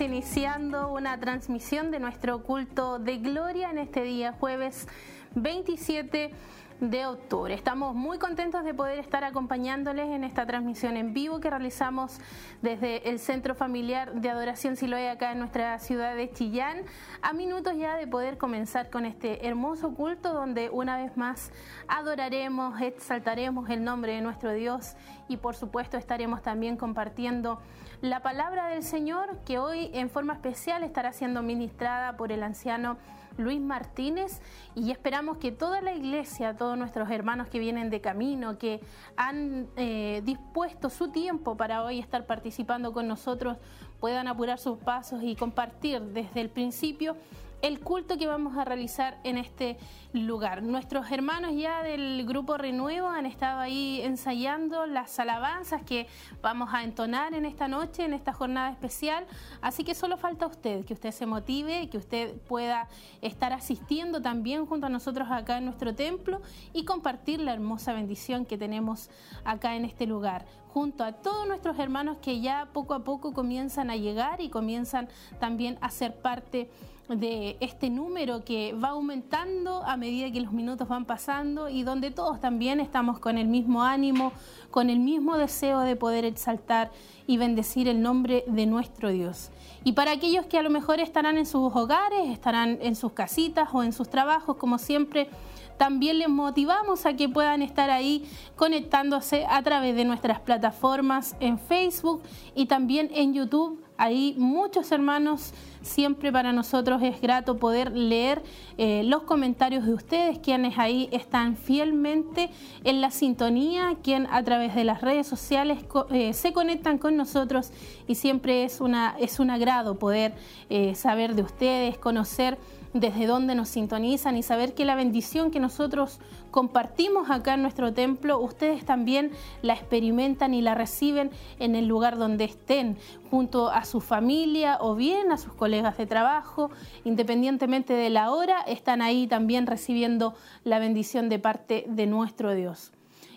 Iniciando una transmisión de nuestro culto de gloria en este día jueves 27 de octubre. Estamos muy contentos de poder estar acompañándoles en esta transmisión en vivo que realizamos desde el Centro Familiar de Adoración Siloé acá en nuestra ciudad de Chillán, a minutos ya de poder comenzar con este hermoso culto donde una vez más adoraremos, exaltaremos el nombre de nuestro Dios y por supuesto estaremos también compartiendo la palabra del Señor que hoy en forma especial estará siendo ministrada por el anciano Luis Martínez y esperamos que toda la iglesia, todos nuestros hermanos que vienen de camino, que han eh, dispuesto su tiempo para hoy estar participando con nosotros, puedan apurar sus pasos y compartir desde el principio el culto que vamos a realizar en este lugar. Nuestros hermanos ya del grupo Renuevo han estado ahí ensayando las alabanzas que vamos a entonar en esta noche, en esta jornada especial. Así que solo falta usted, que usted se motive, que usted pueda estar asistiendo también junto a nosotros acá en nuestro templo y compartir la hermosa bendición que tenemos acá en este lugar junto a todos nuestros hermanos que ya poco a poco comienzan a llegar y comienzan también a ser parte de este número que va aumentando a medida que los minutos van pasando y donde todos también estamos con el mismo ánimo, con el mismo deseo de poder exaltar y bendecir el nombre de nuestro Dios. Y para aquellos que a lo mejor estarán en sus hogares, estarán en sus casitas o en sus trabajos, como siempre, también les motivamos a que puedan estar ahí conectándose a través de nuestras plataformas en Facebook y también en YouTube. Ahí muchos hermanos Siempre para nosotros es grato poder leer eh, los comentarios de ustedes, quienes ahí están fielmente en la sintonía, quien a través de las redes sociales eh, se conectan con nosotros y siempre es, una, es un agrado poder eh, saber de ustedes, conocer desde dónde nos sintonizan y saber que la bendición que nosotros compartimos acá en nuestro templo, ustedes también la experimentan y la reciben en el lugar donde estén, junto a su familia o bien a sus colegas de trabajo, independientemente de la hora, están ahí también recibiendo la bendición de parte de nuestro Dios.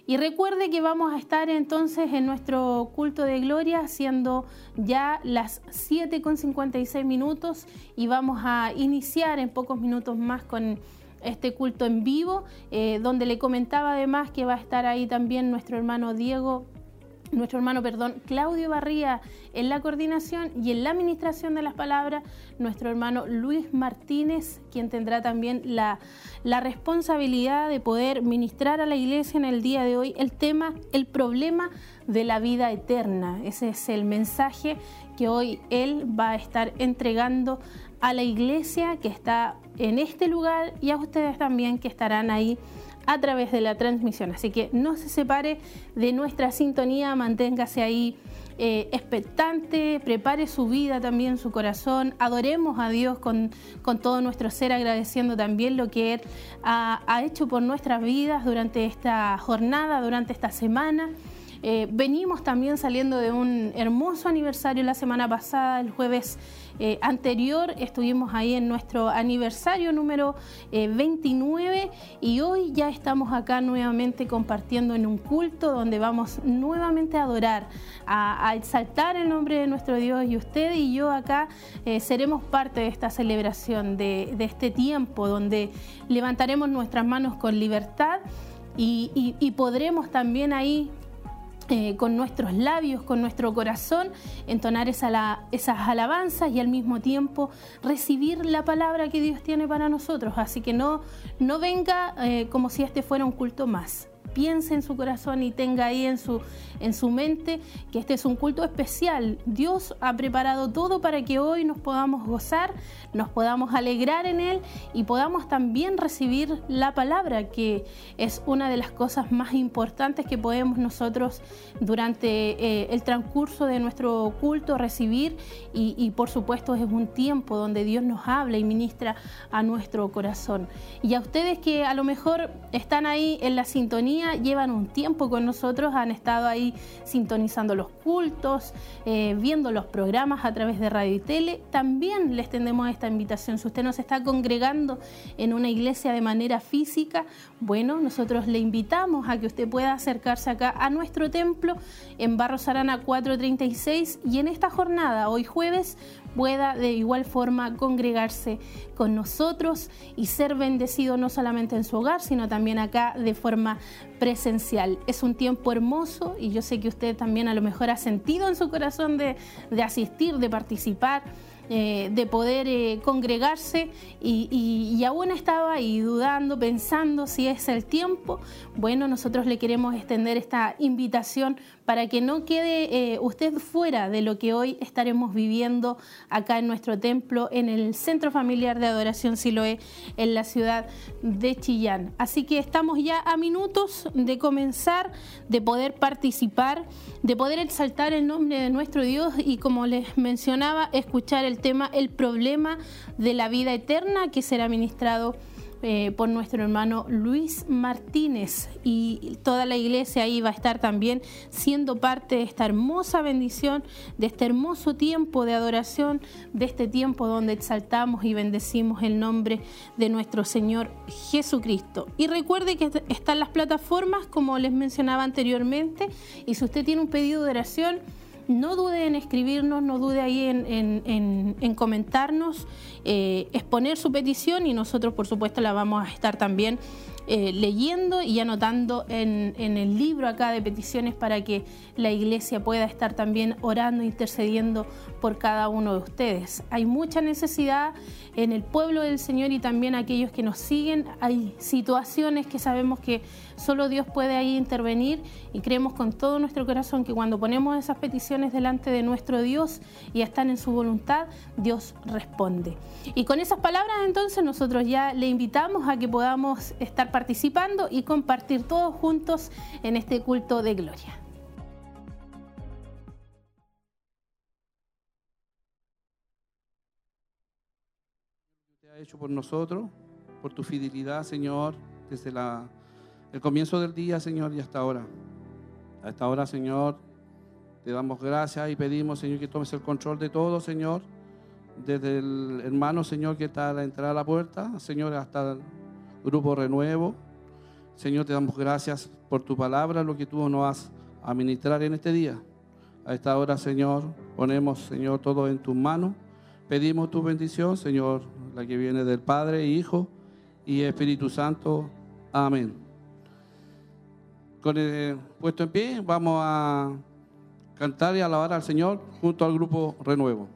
Y recuerde que vamos a estar entonces en nuestro culto de gloria siendo ya las 7 con 56 minutos y vamos a iniciar en pocos minutos más con este culto en vivo, eh, donde le comentaba además que va a estar ahí también nuestro hermano Diego nuestro hermano, perdón, Claudio Barría en la coordinación y en la administración de las palabras, nuestro hermano Luis Martínez, quien tendrá también la, la, responsabilidad de poder ministrar a la iglesia en el día de hoy el tema, el problema de la vida eterna. Ese es el mensaje que hoy él va a estar entregando a la iglesia que está en este lugar y a ustedes también que estarán ahí a través de la transmisión. Así que no se separe de nuestra sintonía, manténgase ahí eh, expectante, prepare su vida también, su corazón, adoremos a Dios con, con todo nuestro ser, agradeciendo también lo que Él ha, ha hecho por nuestras vidas durante esta jornada, durante esta semana. Eh, venimos también saliendo de un hermoso aniversario la semana pasada, el jueves eh, anterior, estuvimos ahí en nuestro aniversario número 29 eh, y hoy ya estamos acá nuevamente compartiendo en un culto donde vamos nuevamente a adorar, a, exaltar el nombre de nuestro Dios y usted y yo acá seremos parte de esta celebración, de, este tiempo donde levantaremos nuestras manos con libertad. y podremos también ahí eh, con nuestros labios, con nuestro corazón, entonar esas alabanzas y al mismo tiempo recibir la palabra que Dios tiene para nosotros. Así que no, no venga eh, como si este fuera un culto más piense en su corazón y tenga ahí en su, en su mente que este es un culto especial. Dios ha preparado todo para que hoy nos podamos gozar, nos podamos alegrar en Él y podamos también recibir la palabra, que es una de las cosas más importantes que podemos nosotros durante eh, el transcurso de nuestro culto recibir y, y por supuesto es un tiempo donde Dios nos habla y ministra a nuestro corazón. Y a ustedes que a lo mejor están ahí en la sintonía, llevan un tiempo con nosotros, han estado ahí sintonizando los cultos, eh, viendo los programas a través de radio y tele. También les tendemos esta invitación. Si usted nos está congregando en una iglesia de manera física, bueno, nosotros le invitamos a que usted pueda acercarse acá a nuestro templo en Barros Arana 436 y en esta jornada, hoy jueves, pueda de igual forma congregarse con nosotros y ser bendecido no solamente en su hogar, sino también acá de forma presencial. Es un tiempo hermoso y yo sé que usted también a lo mejor ha sentido en su corazón de, de asistir, de participar eh, de poder eh, congregarse y, aún estaba ahí dudando, pensando si es el tiempo. Bueno, nosotros le queremos extender esta invitación para que no quede eh, usted fuera de lo que hoy estaremos viviendo acá en nuestro templo, en el Centro Familiar de Adoración Siloé, en la ciudad de Chillán. Así que estamos ya a minutos de comenzar, de poder participar, de poder exaltar el nombre de nuestro Dios y como les mencionaba, escuchar el tema, el problema de la vida eterna que será ministrado eh, por nuestro hermano Luis Martínez y toda la iglesia ahí va a estar también siendo parte de esta hermosa bendición, de este hermoso tiempo de adoración, de este tiempo donde exaltamos y bendecimos el nombre de nuestro Señor Jesucristo. Y recuerde que están las plataformas como les mencionaba anteriormente y si usted tiene un pedido de oración, no dude en escribirnos, no dude ahí en, comentarnos, eh, exponer su petición y nosotros por supuesto la vamos a estar también eh, leyendo y anotando en, el libro acá de peticiones para que la iglesia pueda estar también orando, intercediendo por cada uno de ustedes. Hay mucha necesidad en el pueblo del Señor y también aquellos que nos siguen. Hay situaciones que sabemos que solo Dios puede ahí intervenir y creemos con todo nuestro corazón que cuando ponemos esas peticiones delante de nuestro Dios y están en su voluntad, Dios responde. Y con esas palabras entonces nosotros ya le invitamos a que podamos estar participando y compartir todos juntos en este culto de gloria. Hecho por nosotros, por tu fidelidad, Señor, desde la, el comienzo del día, Señor, y hasta ahora. Hasta ahora, Señor, te damos gracias y pedimos, Señor, que tomes el control de todo, Señor. Desde el hermano, Señor, que está a la entrada de la puerta, Señor, hasta el Grupo Renuevo. Señor, te damos gracias por tu palabra, lo que tú nos vas a ministrar en este día. A esta hora, Señor, ponemos, Señor, todo en tus manos. Pedimos tu bendición, Señor, la que viene del Padre, Hijo y Espíritu Santo. Amén. Con el puesto en pie, vamos a cantar y alabar al Señor junto al grupo Renuevo.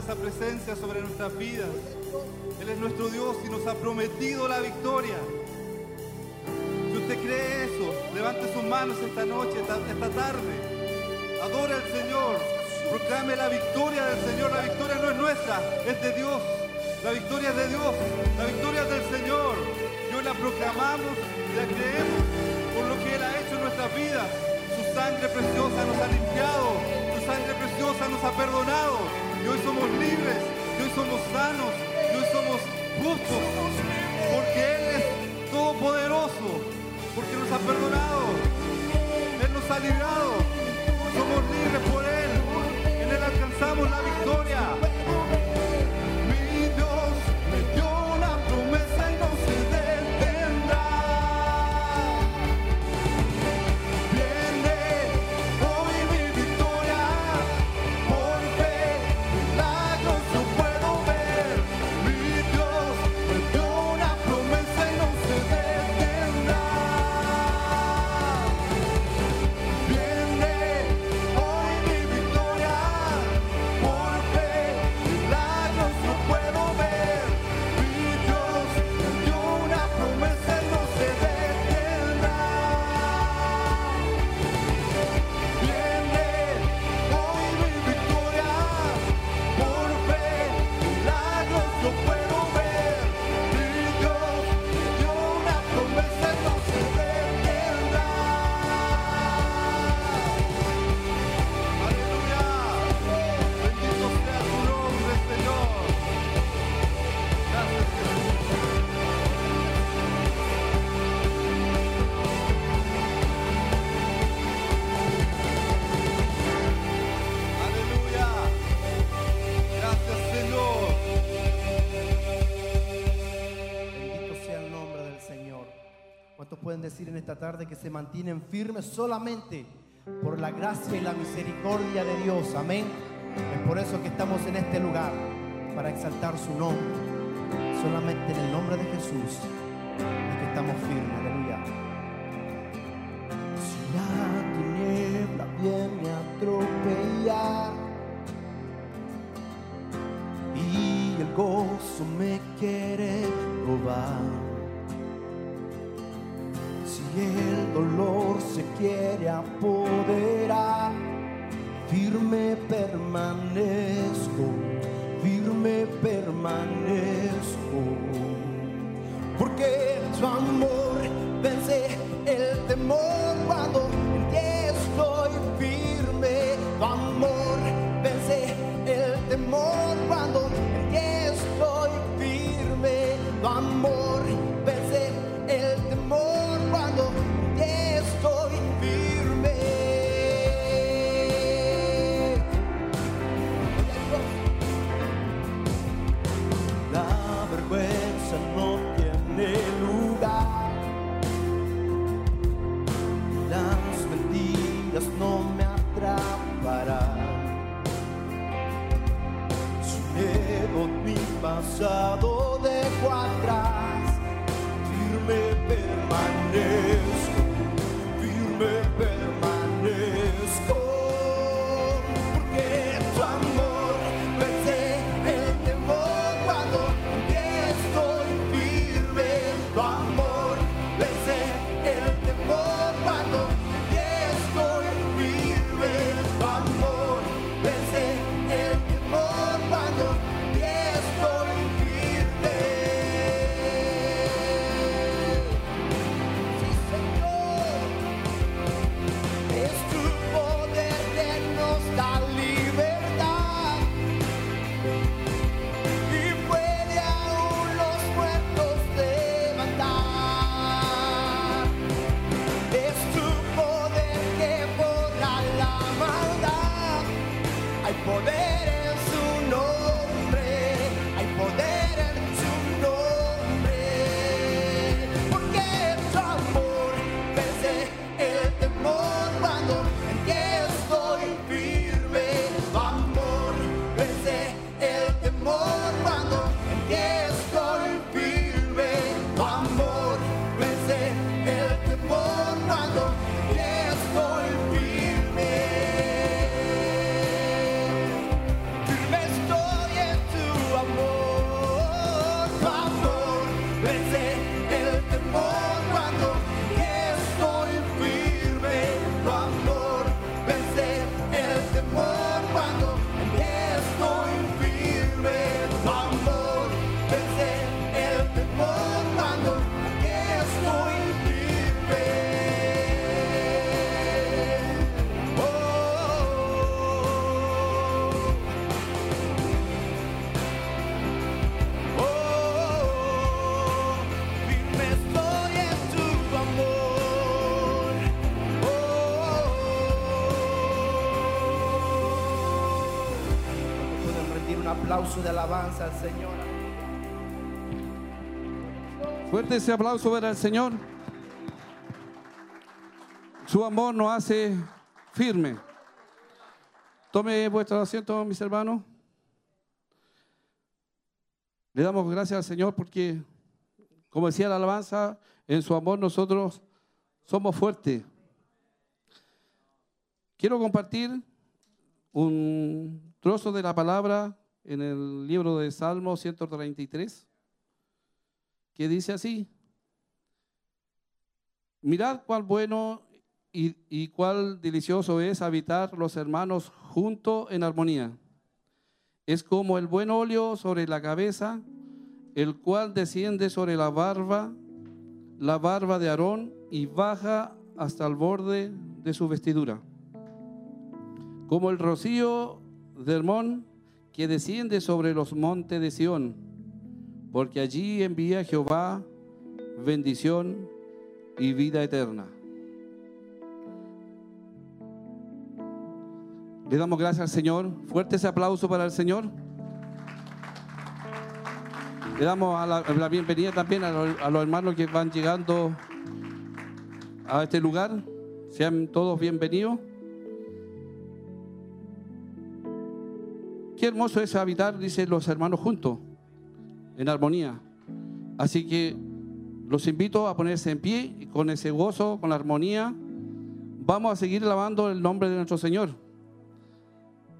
Esa presencia sobre nuestras vidas. Él es nuestro Dios y nos ha prometido la victoria. Si usted cree eso, levante sus manos esta noche, esta, tarde. Adore al Señor. Proclame la victoria del Señor. La victoria no es nuestra, es de Dios. La victoria es de Dios. La victoria es del Señor. Y hoy la proclamamos y la creemos por lo que Él ha hecho en nuestras vidas. Su sangre preciosa nos ha limpiado. Su sangre preciosa nos ha perdonado. Hoy somos libres. Hoy somos sanos. Hoy somos justos. Porque Él es todopoderoso. Porque nos ha perdonado. Él nos ha librado. Somos libres por Él. En Él alcanzamos la victoria. Tarde que se mantienen firmes solamente por la gracia y la misericordia de Dios? Amén. Es por eso que estamos en este lugar, para exaltar su nombre. Solamente en el nombre de Jesús es que estamos firmes. Aleluya. Si la tiniebla viene a atropellar y el gozo me quiere robar. Quiere apoderar, firme permanezco, firme permanezco. Porque tu amor vence el temor cuando side. De alabanza al Señor. Fuerte ese aplauso para el Señor. Su amor nos hace firme. Tome vuestro asiento, mis hermanos. Le damos gracias al Señor porque, como decía la alabanza, en su amor nosotros somos fuertes. Quiero compartir un trozo de la palabra en el libro de Salmo 133, que dice así, mirad cuál bueno y, y cuál delicioso es habitar los hermanos juntos en armonía. Es como el buen óleo sobre la cabeza, el cual desciende sobre la barba, la barba de Aarón, y baja hasta el borde de su vestidura. Como el rocío de Hermón que desciende sobre los montes de Sión, porque allí envía Jehová bendición y vida eterna. Le damos gracias al Señor. Fuerte ese aplauso para el Señor. Le damos a la, bienvenida también a los hermanos que van llegando a este lugar. Sean todos bienvenidos. Qué hermoso es habitar, dicen los hermanos juntos, en armonía. Así que los invito a ponerse en pie y con ese gozo, con la armonía, vamos a seguir alabando el nombre de nuestro Señor,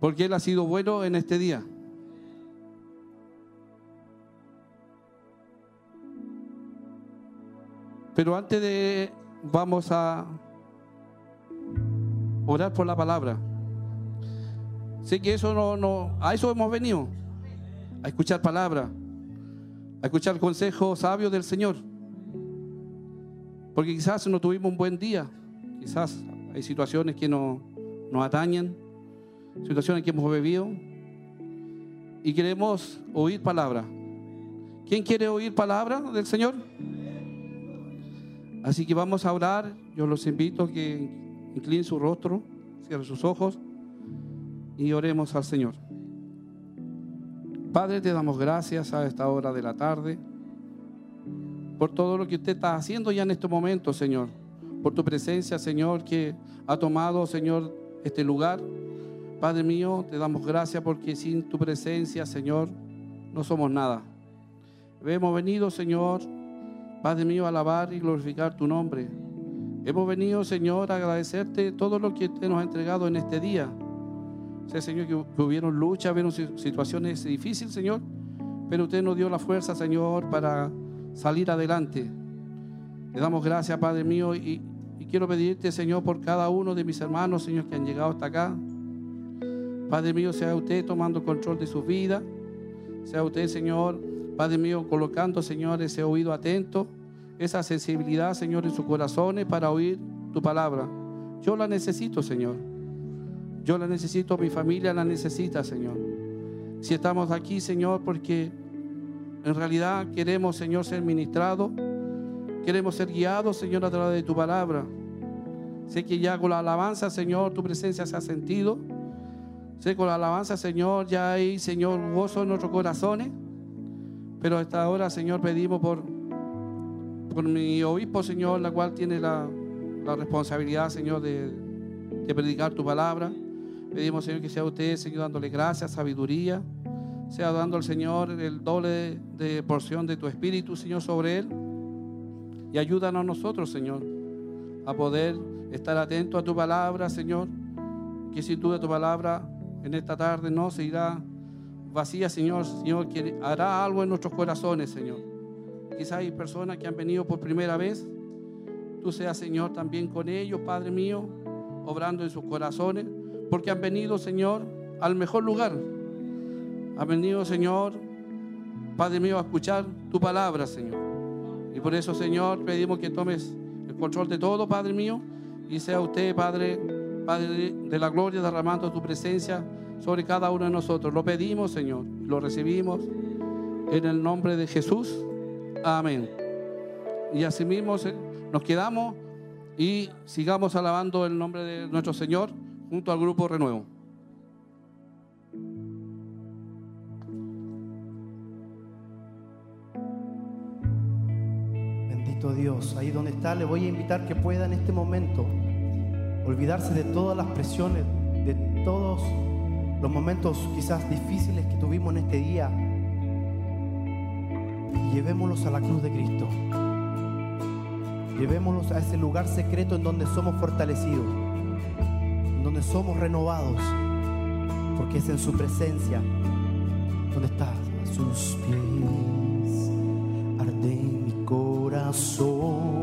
porque Él ha sido bueno en este día. Pero antes de, vamos a orar por la palabra. Sé que eso no, no, a eso hemos venido, a escuchar palabra, a escuchar el consejo sabio del Señor. Porque quizás no tuvimos un buen día, quizás hay situaciones que no, nos atañen, situaciones que hemos bebido y queremos oír palabra. ¿Quién quiere oír palabra del Señor? Así que vamos a orar. Yo los invito a que inclinen su rostro, cierren sus ojos y oremos al Señor. Padre, te damos gracias a esta hora de la tarde por todo lo que usted está haciendo ya en este momento, Señor. Por tu presencia, Señor, que ha tomado, Señor, este lugar. Padre mío, te damos gracias porque sin tu presencia, Señor, no somos nada. Hemos venido, Señor, Padre mío, a alabar y glorificar tu nombre. Hemos venido, Señor, a agradecerte todo lo que usted nos ha entregado en este día. Señor, que, que hubieron luchas, hubieron situaciones difíciles, Señor, pero usted nos dio la fuerza, Señor, para salir adelante. Le damos gracias, Padre mío, y, y quiero pedirte, Señor, por cada uno de mis hermanos, Señor, que han llegado hasta acá. Padre mío, sea usted tomando control de su vida. Sea usted, Señor, Padre mío, colocando, Señor, ese oído atento, esa sensibilidad, Señor, en sus corazones para oír tu palabra. Yo la necesito, Señor. Yo la necesito, mi familia la necesita, Señor. Si estamos aquí, Señor, porque en realidad queremos, Señor, ser ministrados, queremos ser guiados, Señor, a través de tu palabra. Sé que ya con la alabanza, Señor, tu presencia se ha sentido. Sé que con la alabanza, Señor, ya hay, Señor, gozo en nuestros corazones. Pero hasta ahora, Señor, pedimos por, por mi obispo, Señor, la cual tiene la, la responsabilidad, Señor, de, de predicar tu palabra. Pedimos, Señor, que sea usted, Señor, dándole gracias, sabiduría, sea dando al Señor el doble de porción de tu espíritu, Señor, sobre él. Y ayúdanos nosotros, Señor, a poder estar atentos a tu palabra, Señor. Que sin duda tu palabra en esta tarde no se vacía, Señor, Señor, que hará algo en nuestros corazones, Señor. Quizás hay personas que han venido por primera vez. Tú seas, Señor, también con ellos, Padre mío, obrando en sus corazones, porque han venido, Señor, al mejor lugar. Han venido, Señor, Padre mío, a escuchar tu palabra, Señor. Y por eso, Señor, pedimos que tomes el control de todo, Padre mío, y sea usted, Padre, Padre de la gloria, derramando tu presencia sobre cada uno de nosotros. Lo pedimos, Señor, lo recibimos en el nombre de Jesús. Amén. Y asimismo nos quedamos y sigamos alabando el nombre de nuestro Señor junto al grupo Renuevo. Bendito Dios, ahí donde está, le voy a invitar que pueda en este momento olvidarse de todas las presiones, de todos los momentos quizás difíciles que tuvimos en este día. Y llevémoslos a la cruz de Cristo. Llevémoslos a ese lugar secreto en donde somos fortalecidos donde somos renovados, porque es en su presencia donde está sus pies, arde en mi corazón.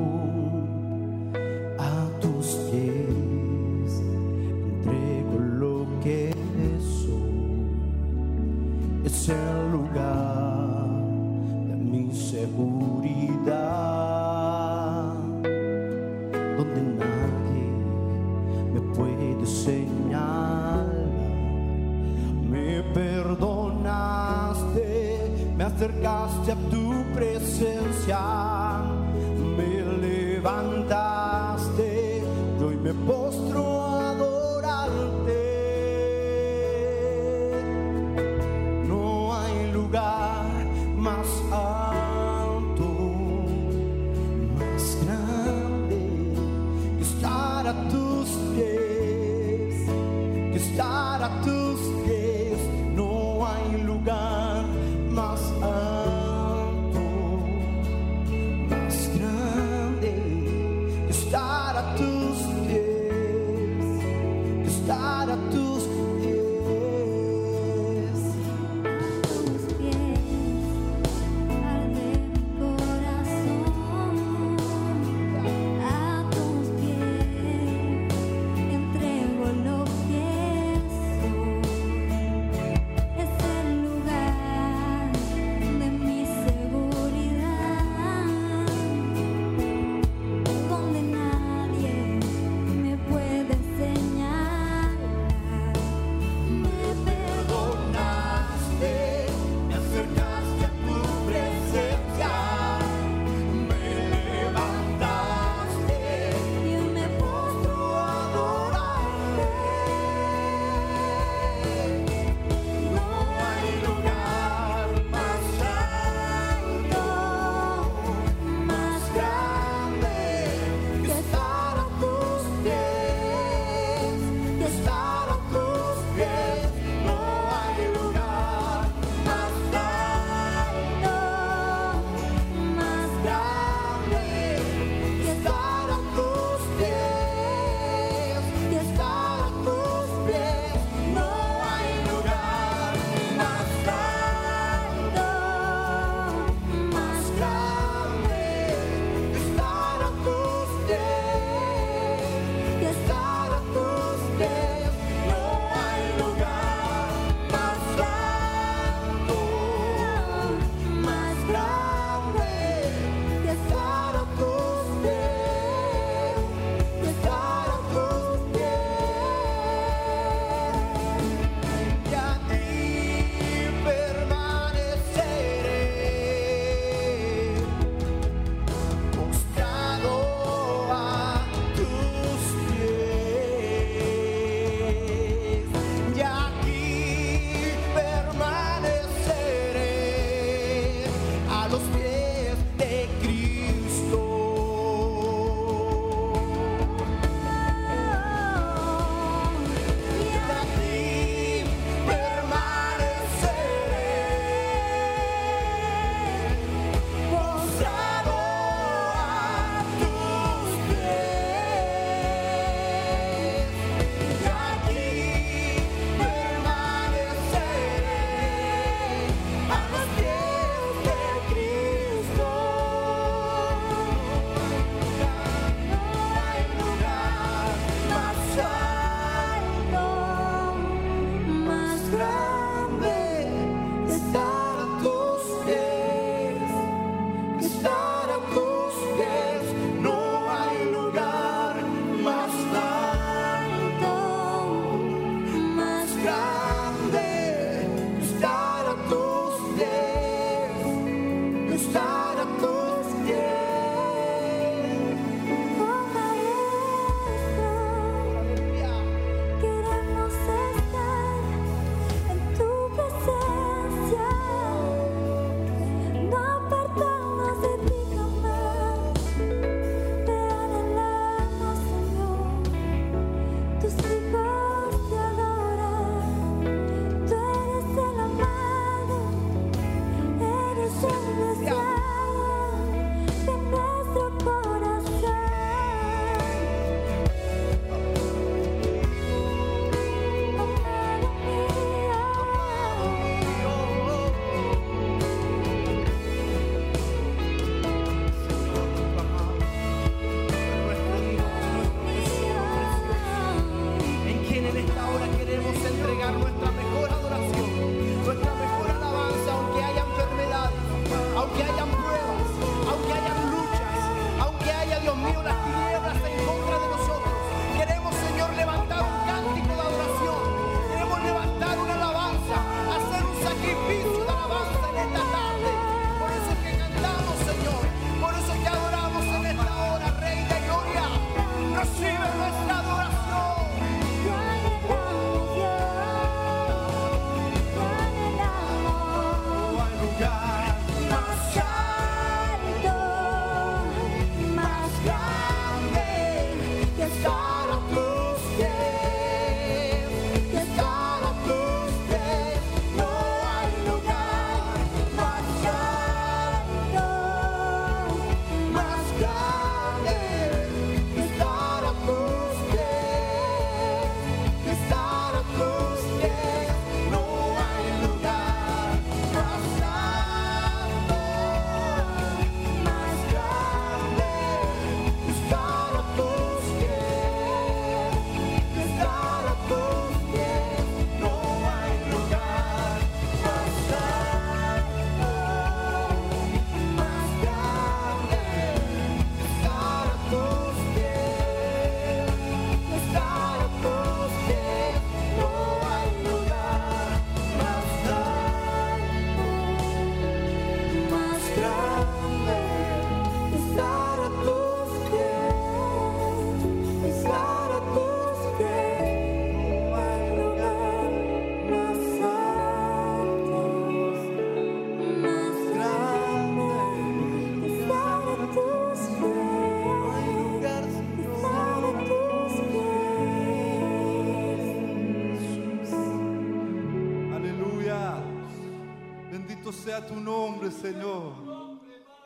Señor.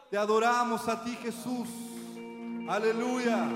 Te adoramos a ti, Jesús. Aleluya.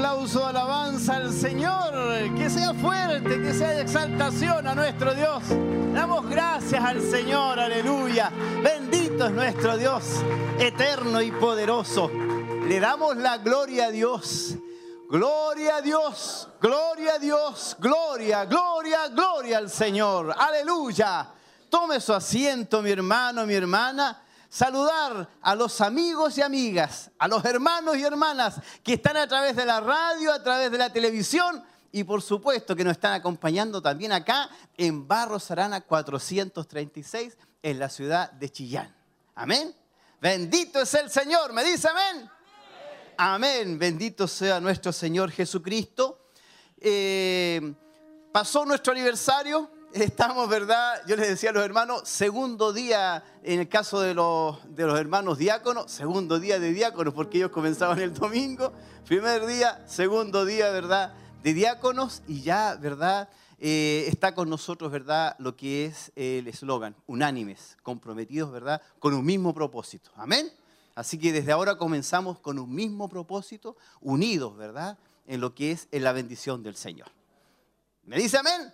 Aplauso de alabanza al Señor. Que sea fuerte, que sea de exaltación a nuestro Dios. Damos gracias al Señor, aleluya. Bendito es nuestro Dios, eterno y poderoso. Le damos la gloria a Dios. Gloria a Dios, gloria a Dios, gloria, gloria, gloria al Señor. Aleluya. Tome su asiento, mi hermano, mi hermana. Saludar a los amigos y amigas, a los hermanos y hermanas que están a través de la radio, a través de la televisión y por supuesto que nos están acompañando también acá en Barros Arana 436 en la ciudad de Chillán. Amén. Bendito es el Señor. ¿Me dice amén? Amén. Bendito sea nuestro Señor Jesucristo. Eh, pasó nuestro aniversario. Estamos, ¿verdad? Yo les decía a los hermanos, segundo día, en el caso de los, de los hermanos diáconos, segundo día de diáconos, porque ellos comenzaban el domingo. Primer día, segundo día, ¿verdad? De diáconos y ya, ¿verdad? Eh, está con nosotros, ¿verdad? Lo que es el eslogan, unánimes, comprometidos, ¿verdad? Con un mismo propósito. Amén. Así que desde ahora comenzamos con un mismo propósito, unidos, ¿verdad? En lo que es en la bendición del Señor. ¿Me dice amén?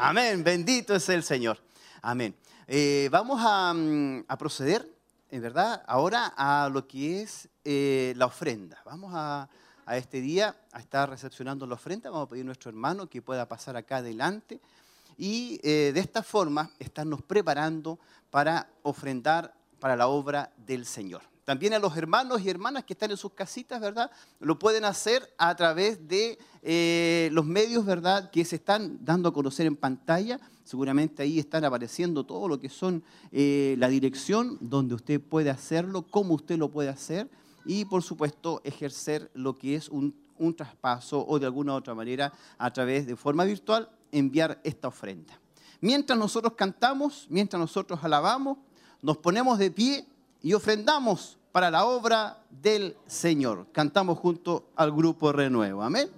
Amén, bendito es el Señor. Amén. Eh, vamos a, mm, proceder, en verdad, ahora a lo que es eh, la ofrenda. Vamos a, este día a estar recepcionando la ofrenda. Vamos a pedir a nuestro hermano que pueda pasar acá adelante y eh, de esta forma estarnos preparando para ofrendar para la obra del Señor. También a los hermanos y hermanas que están en sus casitas, ¿verdad? Lo pueden hacer a través de eh, los medios, ¿verdad? Que se están dando a conocer en pantalla. Seguramente ahí están apareciendo todo lo que son eh, la dirección donde usted puede hacerlo, cómo usted lo puede hacer y, por supuesto, ejercer lo que es un, un traspaso o de alguna otra manera a través de forma virtual enviar esta ofrenda. Mientras nosotros cantamos, mientras nosotros alabamos, nos ponemos de pie y ofrendamos para la obra del Señor. Cantamos junto al grupo Renuevo. Amén.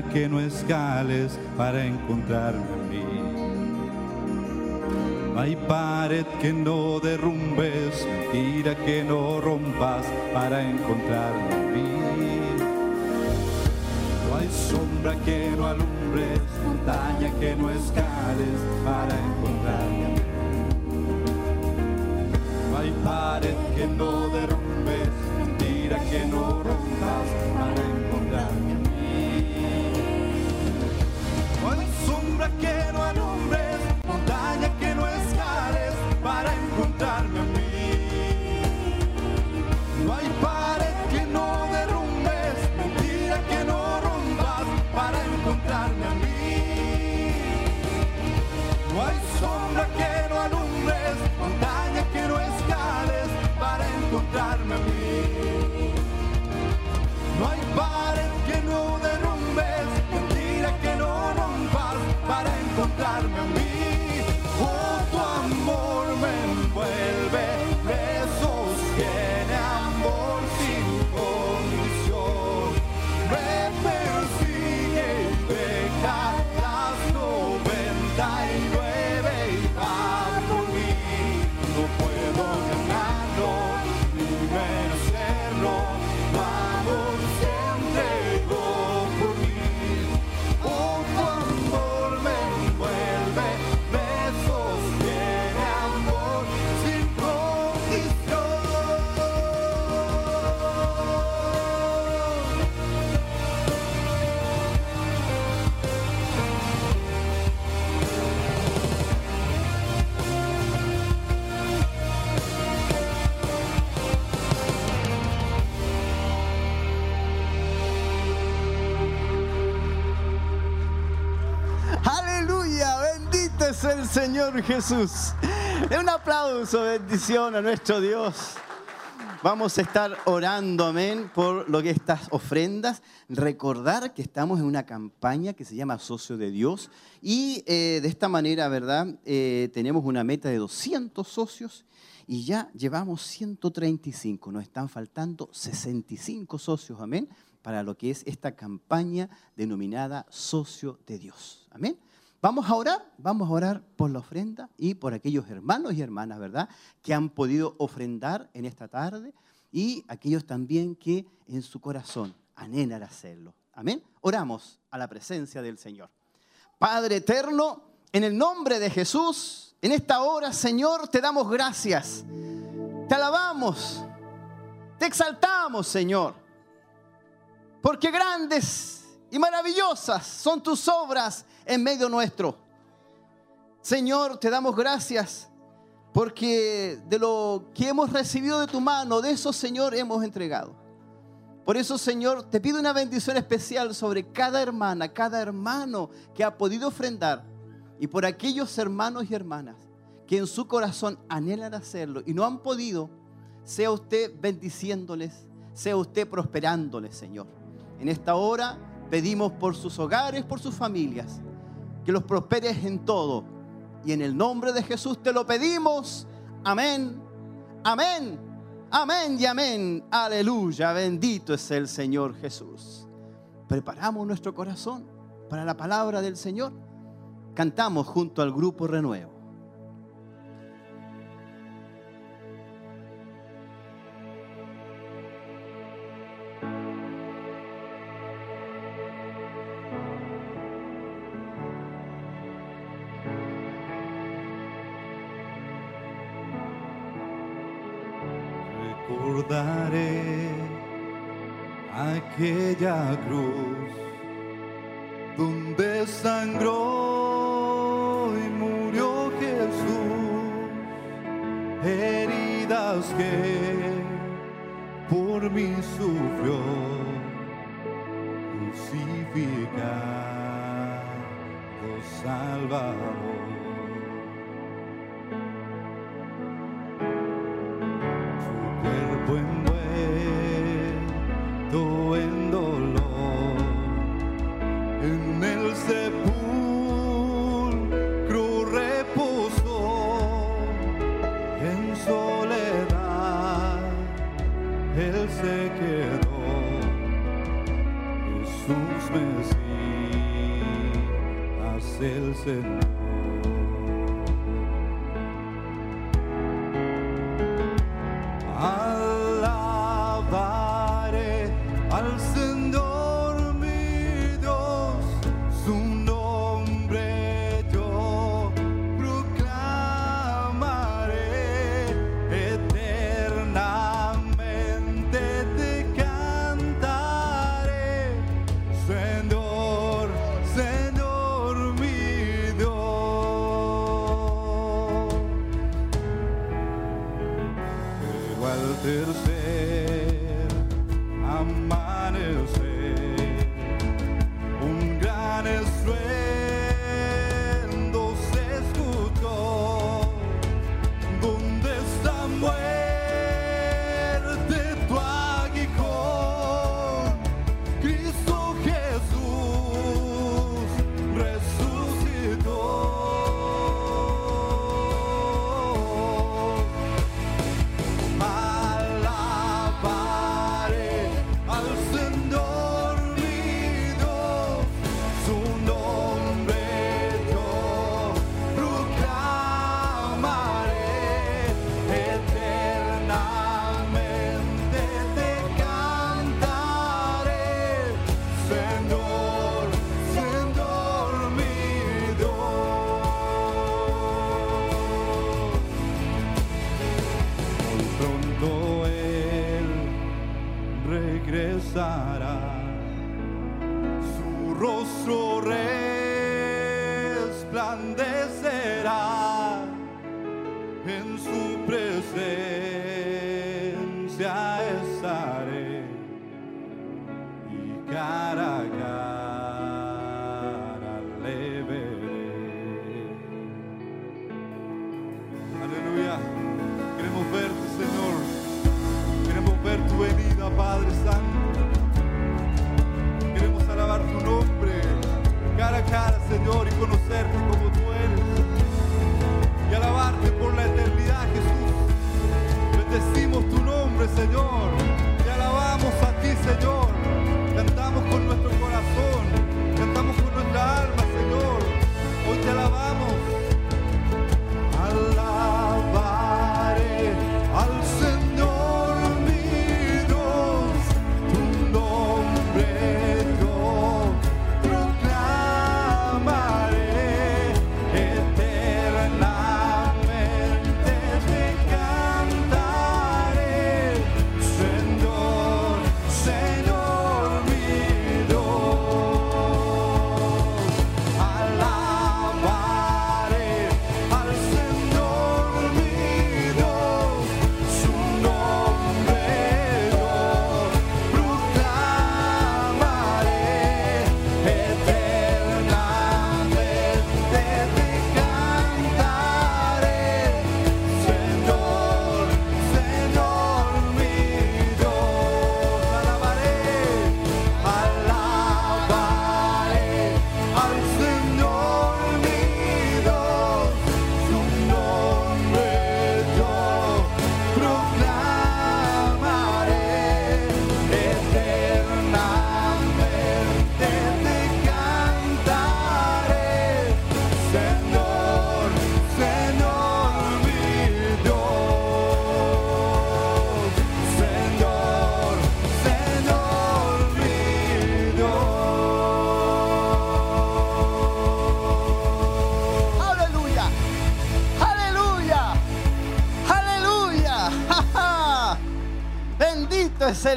Que no escales para encontrarme a mí. No hay pared que no derrumbes, mentira que no rompas para encontrarme a mí. No hay sombra que no alumbres, montaña que no escales para Aleluya, bendito es el Señor Jesús. Un aplauso, bendición a nuestro Dios. Vamos a estar orando, amén, por lo que estas ofrendas. Recordar que estamos en una campaña que se llama Socio de Dios y eh, de esta manera, ¿verdad? Eh, tenemos una meta de 200 socios y ya llevamos 135. Nos están faltando 65 socios, amén, para lo que es esta campaña denominada Socio de Dios. Amén. Vamos a orar, vamos a orar por la ofrenda y por aquellos hermanos y hermanas, ¿verdad?, que han podido ofrendar en esta tarde y aquellos también que en su corazón anhelan hacerlo. Amén. Oramos a la presencia del Señor. Padre eterno, en el nombre de Jesús, en esta hora, Señor, te damos gracias. Te alabamos, te exaltamos, Señor. Porque grandes y maravillosas son tus obras en medio nuestro. Señor, te damos gracias porque de lo que hemos recibido de tu mano, de eso, Señor, hemos entregado. Por eso, Señor, te pido una bendición especial sobre cada hermana, cada hermano que ha podido ofrendar y por aquellos hermanos y hermanas que en su corazón anhelan hacerlo y no han podido, sea usted bendiciéndoles, sea usted prosperándoles, Señor. En esta hora pedimos por sus hogares, por sus familias, que los prosperes en todo. Y en el nombre de Jesús te lo pedimos. Amén, amén, amén y amén. Aleluya, bendito es el Señor Jesús. Preparamos nuestro corazón para la palabra del Señor. Cantamos junto al grupo Renuevo. Aquella cruz donde sangró y murió Jesús, heridas que por mí sufrió, crucificado Salvador.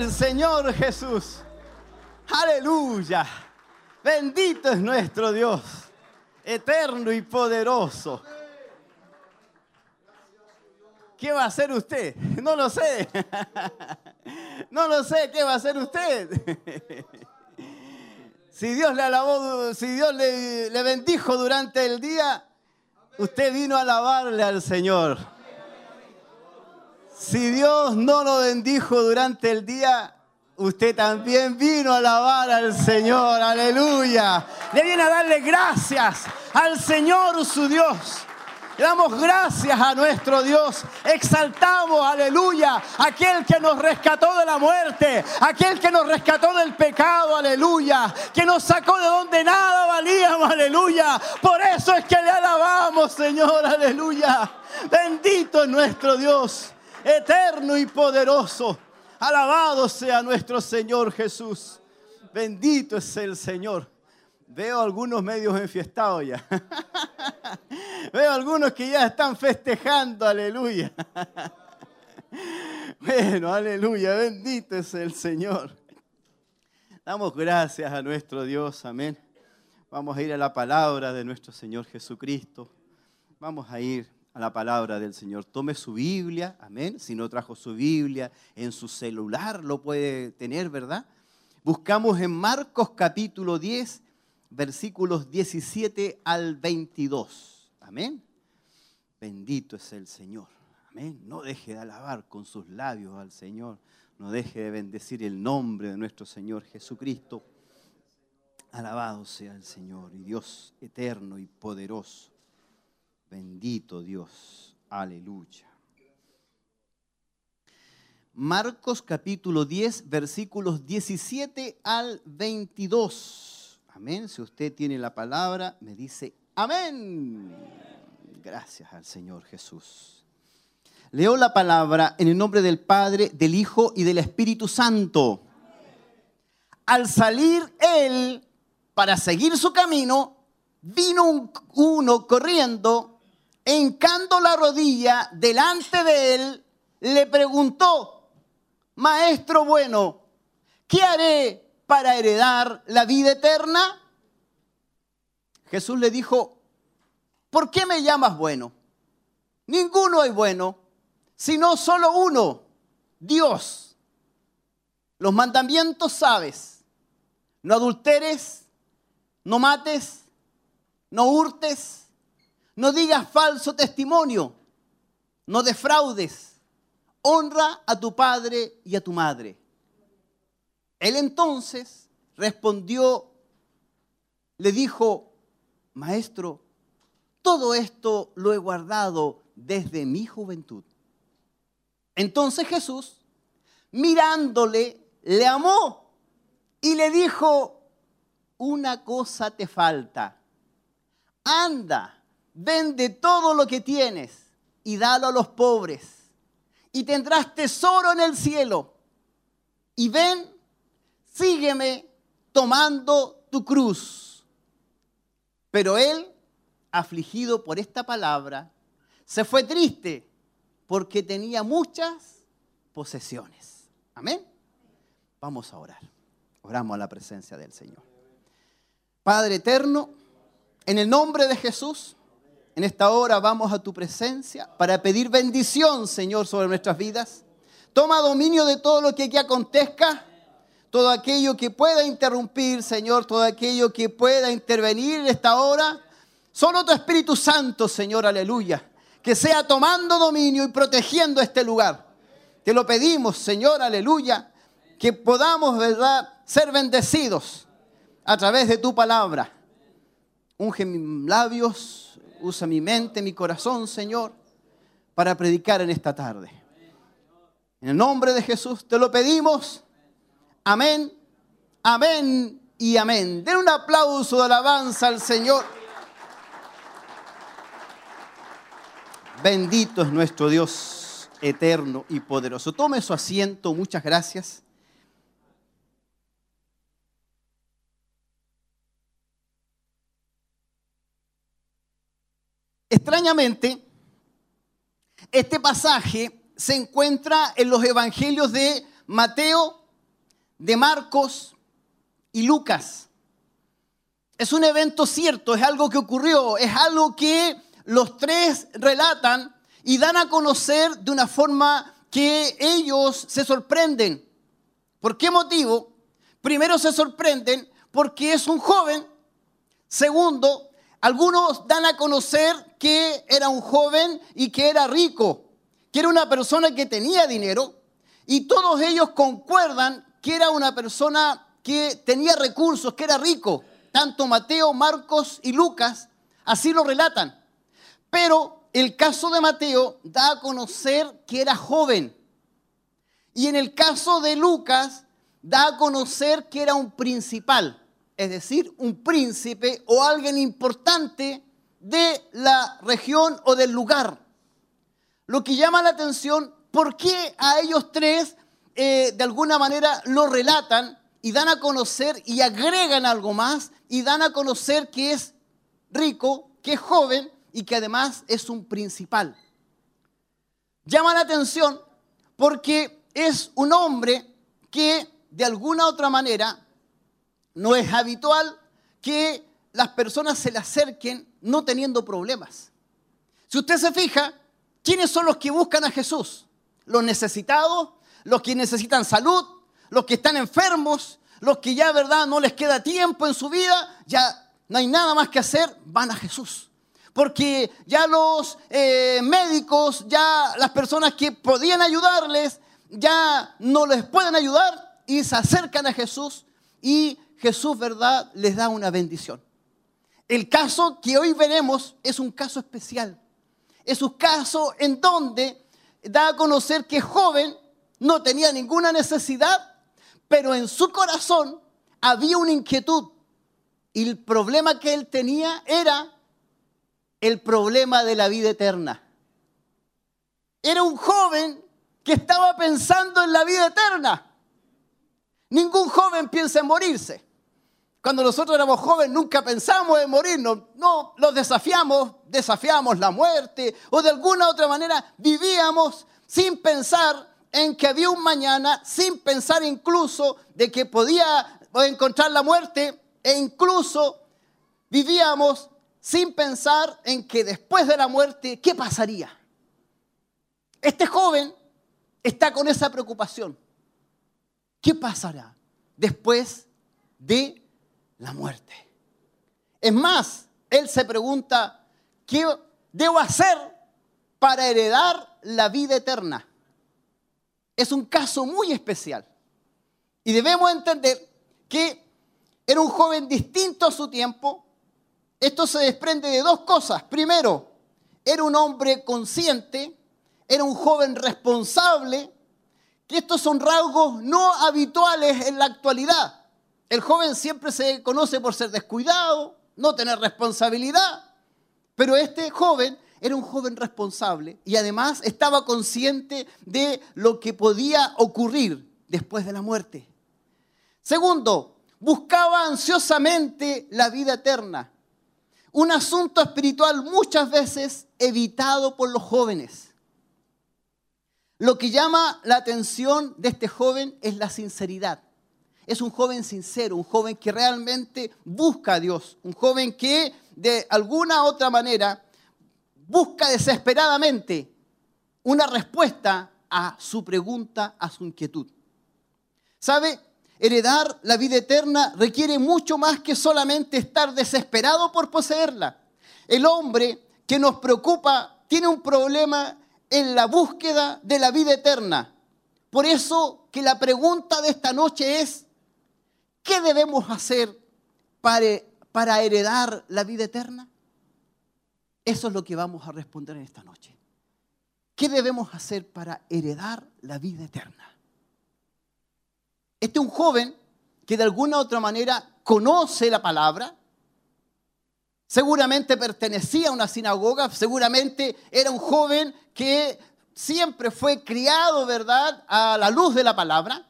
Señor Jesús. Aleluya. Bendito es nuestro Dios, eterno y poderoso. ¿Qué va a hacer usted? No lo sé. No lo sé qué va a hacer usted. Si Dios le alabó, si Dios le, le bendijo durante el día, usted vino a alabarle al Señor. Si Dios no lo bendijo durante el día, usted también vino a alabar al Señor. Aleluya. Le viene a darle gracias al Señor su Dios. Le damos gracias a nuestro Dios. Exaltamos, aleluya, aquel que nos rescató de la muerte, aquel que nos rescató del pecado, aleluya, que nos sacó de donde nada valíamos, aleluya. Por eso es que le alabamos, Señor, aleluya. Bendito es nuestro Dios eterno y poderoso. Alabado sea nuestro Señor Jesús. Bendito es el Señor. Veo algunos medios enfiestados ya. Veo algunos que ya están festejando, aleluya. Bueno, aleluya, bendito es el Señor. Damos gracias a nuestro Dios, amén. Vamos a ir a la palabra de nuestro Señor Jesucristo. Vamos a ir a la palabra del Señor. Tome su Biblia, amén. Si no trajo su Biblia, en su celular lo puede tener, ¿verdad? Buscamos en Marcos capítulo 10, versículos 17 al 22. Amén. Bendito es el Señor. Amén. No deje de alabar con sus labios al Señor. No deje de bendecir el nombre de nuestro Señor Jesucristo. Alabado sea el Señor y Dios eterno y poderoso. Bendito Dios. Aleluya. Marcos capítulo 10, versículos 17 al 22. Amén. Si usted tiene la palabra, me dice amén. Gracias al Señor Jesús. Leo la palabra en el nombre del Padre, del Hijo y del Espíritu Santo. Al salir él para seguir su camino, vino un- uno corriendo, hincando la rodilla delante de él, le preguntó, Maestro bueno, ¿qué haré para heredar la vida eterna? Jesús le dijo, ¿por qué me llamas bueno? Ninguno es bueno, sino solo uno, Dios. Los mandamientos sabes, no adulteres, no mates, no hurtes, no digas falso testimonio, no defraudes, honra a tu padre y a tu madre. Él entonces respondió, le dijo, maestro, todo esto lo he guardado desde mi juventud. Entonces Jesús, mirándole, le amó y le dijo, una cosa te falta. Anda, vende todo lo que tienes y dalo a los pobres y tendrás tesoro en el cielo. Y ven, sígueme tomando tu cruz. Pero él, afligido por esta palabra, se fue triste porque tenía muchas posesiones. Amén. Vamos a orar. Oramos a la presencia del Señor. Padre eterno, en el nombre de Jesús, en esta hora vamos a tu presencia para pedir bendición, Señor, sobre nuestras vidas. Toma dominio de todo lo que aquí acontezca, todo aquello que pueda interrumpir, Señor, todo aquello que pueda intervenir en esta hora. Solo tu Espíritu Santo, Señor, aleluya, que sea tomando dominio y protegiendo este lugar. Te lo pedimos, Señor, aleluya, que podamos, ¿verdad?, ser bendecidos a través de tu palabra. Unge mis labios, usa mi mente, mi corazón, Señor, para predicar en esta tarde. En el nombre de Jesús te lo pedimos. Amén, amén y amén. Den un aplauso de alabanza al Señor. Bendito es nuestro Dios eterno y poderoso. Tome su asiento, muchas gracias. Extrañamente, este pasaje se encuentra en los evangelios de Mateo, de Marcos y Lucas. Es un evento cierto, es algo que ocurrió, es algo que los tres relatan y dan a conocer de una forma que ellos se sorprenden. ¿Por qué motivo? Primero se sorprenden porque es un joven. Segundo, algunos dan a conocer que era un joven y que era rico, que era una persona que tenía dinero. Y todos ellos concuerdan que era una persona que tenía recursos, que era rico. Tanto Mateo, Marcos y Lucas así lo relatan. Pero el caso de Mateo da a conocer que era joven. Y en el caso de Lucas da a conocer que era un principal, es decir, un príncipe o alguien importante de la región o del lugar. Lo que llama la atención, ¿por qué a ellos tres eh, de alguna manera lo relatan y dan a conocer y agregan algo más y dan a conocer que es rico, que es joven y que además es un principal? Llama la atención porque es un hombre que de alguna otra manera no es habitual que las personas se le acerquen no teniendo problemas. Si usted se fija, ¿quiénes son los que buscan a Jesús? Los necesitados, los que necesitan salud, los que están enfermos, los que ya, ¿verdad?, no les queda tiempo en su vida, ya no hay nada más que hacer, van a Jesús. Porque ya los eh, médicos, ya las personas que podían ayudarles, ya no les pueden ayudar y se acercan a Jesús y Jesús, ¿verdad?, les da una bendición. El caso que hoy veremos es un caso especial. Es un caso en donde da a conocer que joven no tenía ninguna necesidad, pero en su corazón había una inquietud. Y el problema que él tenía era el problema de la vida eterna. Era un joven que estaba pensando en la vida eterna. Ningún joven piensa en morirse. Cuando nosotros éramos jóvenes nunca pensamos en morirnos. No, los desafiamos, desafiamos la muerte o de alguna otra manera vivíamos sin pensar en que había un mañana, sin pensar incluso de que podía encontrar la muerte e incluso vivíamos sin pensar en que después de la muerte, ¿qué pasaría? Este joven está con esa preocupación. ¿Qué pasará después de la muerte? Es más, él se pregunta, ¿qué debo hacer para heredar la vida eterna? Es un caso muy especial. Y debemos entender que era un joven distinto a su tiempo. Esto se desprende de dos cosas. Primero, era un hombre consciente, era un joven responsable, que estos son rasgos no habituales en la actualidad. El joven siempre se conoce por ser descuidado, no tener responsabilidad, pero este joven era un joven responsable y además estaba consciente de lo que podía ocurrir después de la muerte. Segundo, buscaba ansiosamente la vida eterna, un asunto espiritual muchas veces evitado por los jóvenes. Lo que llama la atención de este joven es la sinceridad. Es un joven sincero, un joven que realmente busca a Dios, un joven que de alguna otra manera busca desesperadamente una respuesta a su pregunta, a su inquietud. ¿Sabe? Heredar la vida eterna requiere mucho más que solamente estar desesperado por poseerla. El hombre que nos preocupa tiene un problema en la búsqueda de la vida eterna. Por eso que la pregunta de esta noche es, ¿qué debemos hacer para, heredar la vida eterna? Eso es lo que vamos a responder en esta noche. ¿Qué debemos hacer para heredar la vida eterna? Este es un joven que de alguna u otra manera conoce la palabra, seguramente pertenecía a una sinagoga, seguramente era un joven que siempre fue criado, ¿verdad?, a la luz de la palabra.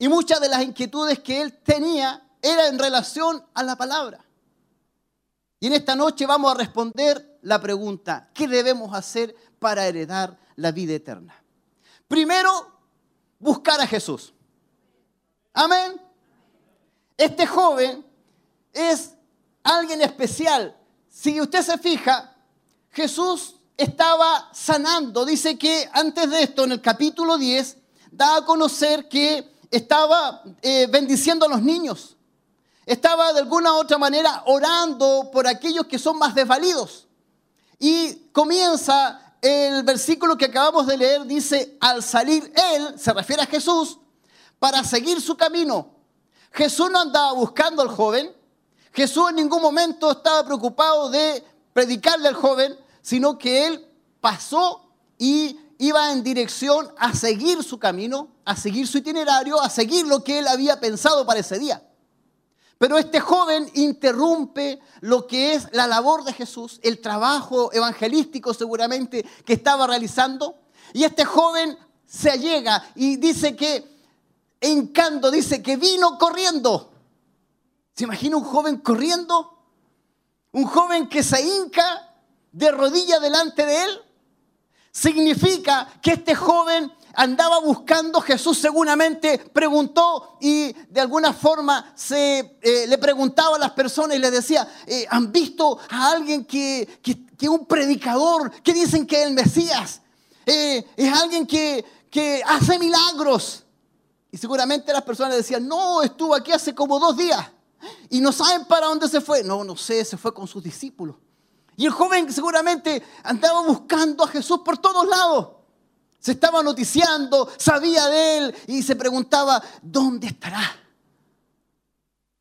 Y muchas de las inquietudes que él tenía eran en relación a la palabra. Y en esta noche vamos a responder la pregunta, ¿qué debemos hacer para heredar la vida eterna? Primero, buscar a Jesús. Amén. Este joven es alguien especial. Si usted se fija, Jesús estaba sanando. Dice que antes de esto, en el capítulo 10, da a conocer que estaba eh, bendiciendo a los niños. Estaba de alguna u otra manera orando por aquellos que son más desvalidos. Y comienza el versículo que acabamos de leer, dice, al salir él, se refiere a Jesús, para seguir su camino. Jesús no andaba buscando al joven, Jesús en ningún momento estaba preocupado de predicarle al joven, sino que él pasó y iba en dirección a seguir su camino, a seguir su itinerario, a seguir lo que él había pensado para ese día. Pero este joven interrumpe lo que es la labor de Jesús, el trabajo evangelístico seguramente que estaba realizando. Y este joven se allega y dice que, en canto, dice que vino corriendo. ¿Se imagina un joven corriendo? Un joven que se hinca de rodilla delante de él. Significa que este joven andaba buscando, Jesús seguramente preguntó y de alguna forma se eh, le preguntaba a las personas y les decía, eh, ¿han visto a alguien que, que, un predicador que dicen que es el Mesías? Eh, es alguien que, que hace milagros. Y seguramente las personas decían, no, estuvo aquí hace como dos días. Y no saben para dónde se fue. No, no sé, se fue con sus discípulos. Y el joven seguramente andaba buscando a Jesús por todos lados. Se estaba noticiando, sabía de él y se preguntaba, ¿dónde estará?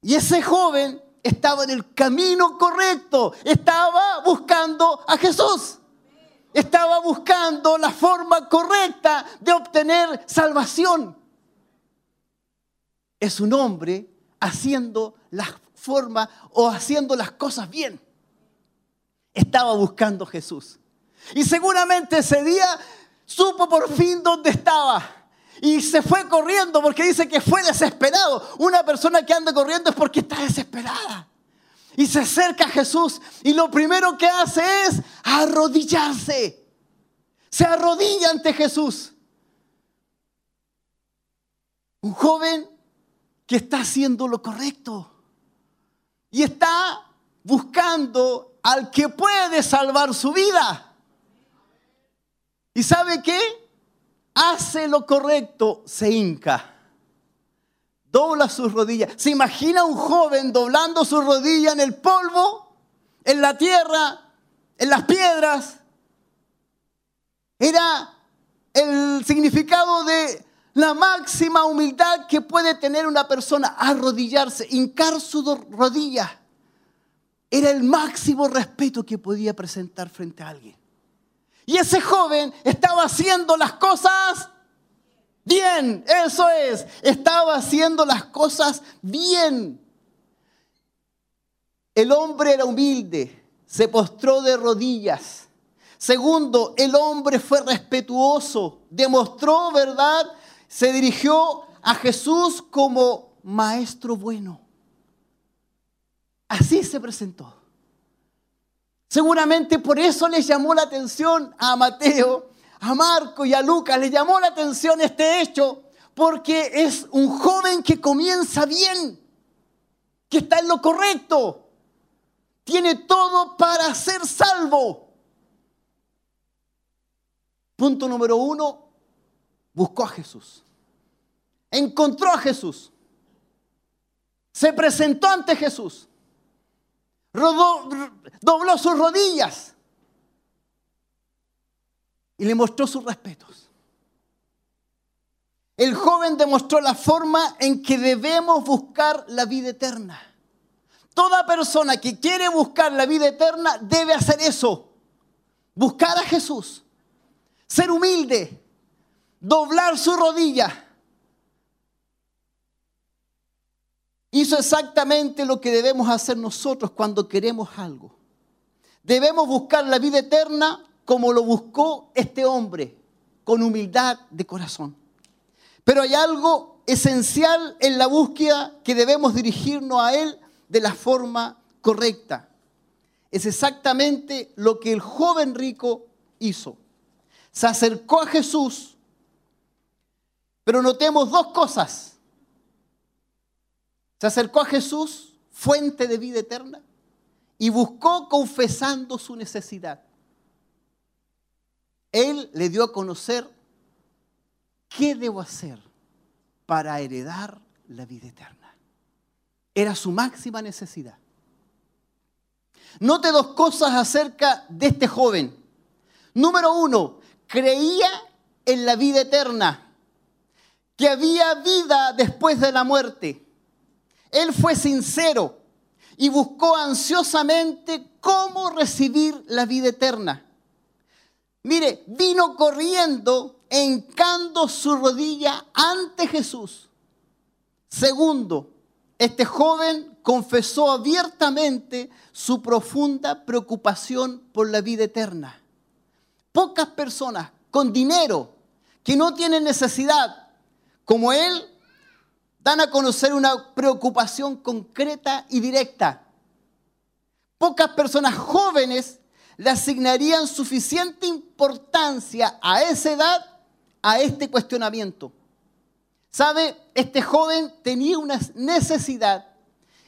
Y ese joven estaba en el camino correcto, estaba buscando a Jesús. Estaba buscando la forma correcta de obtener salvación. Es un hombre haciendo las formas o haciendo las cosas bien. Estaba buscando Jesús. Y seguramente ese día supo por fin dónde estaba. Y se fue corriendo porque dice que fue desesperado. Una persona que anda corriendo es porque está desesperada. Y se acerca a Jesús y lo primero que hace es arrodillarse. Se arrodilla ante Jesús. Un joven que está haciendo lo correcto. Y está buscando al que puede salvar su vida. ¿Y sabe qué? Hace lo correcto, se hinca. Dobla sus rodillas. ¿Se imagina un joven doblando su rodilla en el polvo, en la tierra, en las piedras? Era el significado de la máxima humildad que puede tener una persona, arrodillarse, hincar su rodilla. Era el máximo respeto que podía presentar frente a alguien. Y ese joven estaba haciendo las cosas bien, eso es, estaba haciendo las cosas bien. El hombre era humilde, se postró de rodillas. Segundo, el hombre fue respetuoso, demostró verdad, se dirigió a Jesús como maestro bueno. Así se presentó. Seguramente por eso les llamó la atención a Mateo, a Marco y a Lucas, les llamó la atención este hecho, porque es un joven que comienza bien, que está en lo correcto, tiene todo para ser salvo. Punto número uno, buscó a Jesús, encontró a Jesús, se presentó ante Jesús rodó- dobló sus rodillas y le mostró sus respetos. El joven demostró la forma en que debemos buscar la vida eterna. Toda persona que quiere buscar la vida eterna debe hacer eso. Buscar a Jesús. Ser humilde. Doblar su rodilla. Hizo exactamente lo que debemos hacer nosotros cuando queremos algo. Debemos buscar la vida eterna como lo buscó este hombre, con humildad de corazón. Pero hay algo esencial en la búsqueda que debemos dirigirnos a Él de la forma correcta. Es exactamente lo que el joven rico hizo. Se acercó a Jesús, pero notemos dos cosas. Se acercó a Jesús, fuente de vida eterna, y buscó confesando su necesidad. Él le dio a conocer qué debo hacer para heredar la vida eterna. Era su máxima necesidad. Note dos cosas acerca de este joven. Número uno, creía en la vida eterna, que había vida después de la muerte. Él fue sincero y buscó ansiosamente cómo recibir la vida eterna. Mire, vino corriendo hincando su rodilla ante Jesús. Segundo, este joven confesó abiertamente su profunda preocupación por la vida eterna. Pocas personas con dinero que no tienen necesidad, como él, dan a conocer una preocupación concreta y directa. Pocas personas jóvenes le asignarían suficiente importancia a esa edad a este cuestionamiento. ¿Sabe? Este joven tenía una necesidad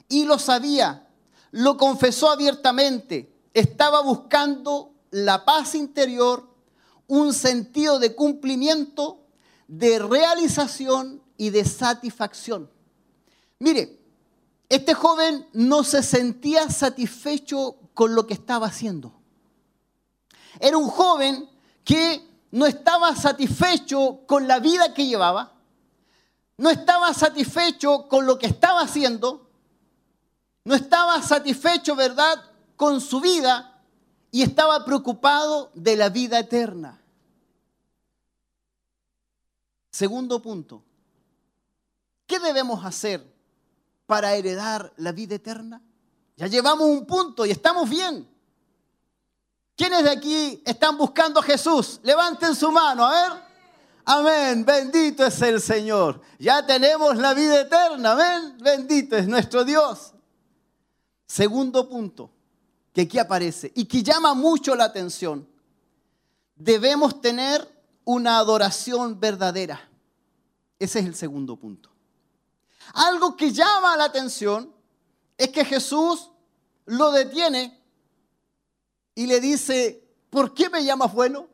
y lo sabía, lo confesó abiertamente, estaba buscando la paz interior, un sentido de cumplimiento, de realización y de satisfacción. Mire, este joven no se sentía satisfecho con lo que estaba haciendo. Era un joven que no estaba satisfecho con la vida que llevaba, no estaba satisfecho con lo que estaba haciendo, no estaba satisfecho, ¿verdad?, con su vida y estaba preocupado de la vida eterna. Segundo punto, ¿qué debemos hacer para heredar la vida eterna? Ya llevamos un punto y estamos bien. ¿Quiénes de aquí están buscando a Jesús? Levanten su mano, a ver. Amén, bendito es el Señor. Ya tenemos la vida eterna, amén. Bendito es nuestro Dios. Segundo punto que aquí aparece y que llama mucho la atención. Debemos tener una adoración verdadera. Ese es el segundo punto. Algo que llama la atención es que Jesús lo detiene y le dice, ¿por qué me llamas bueno?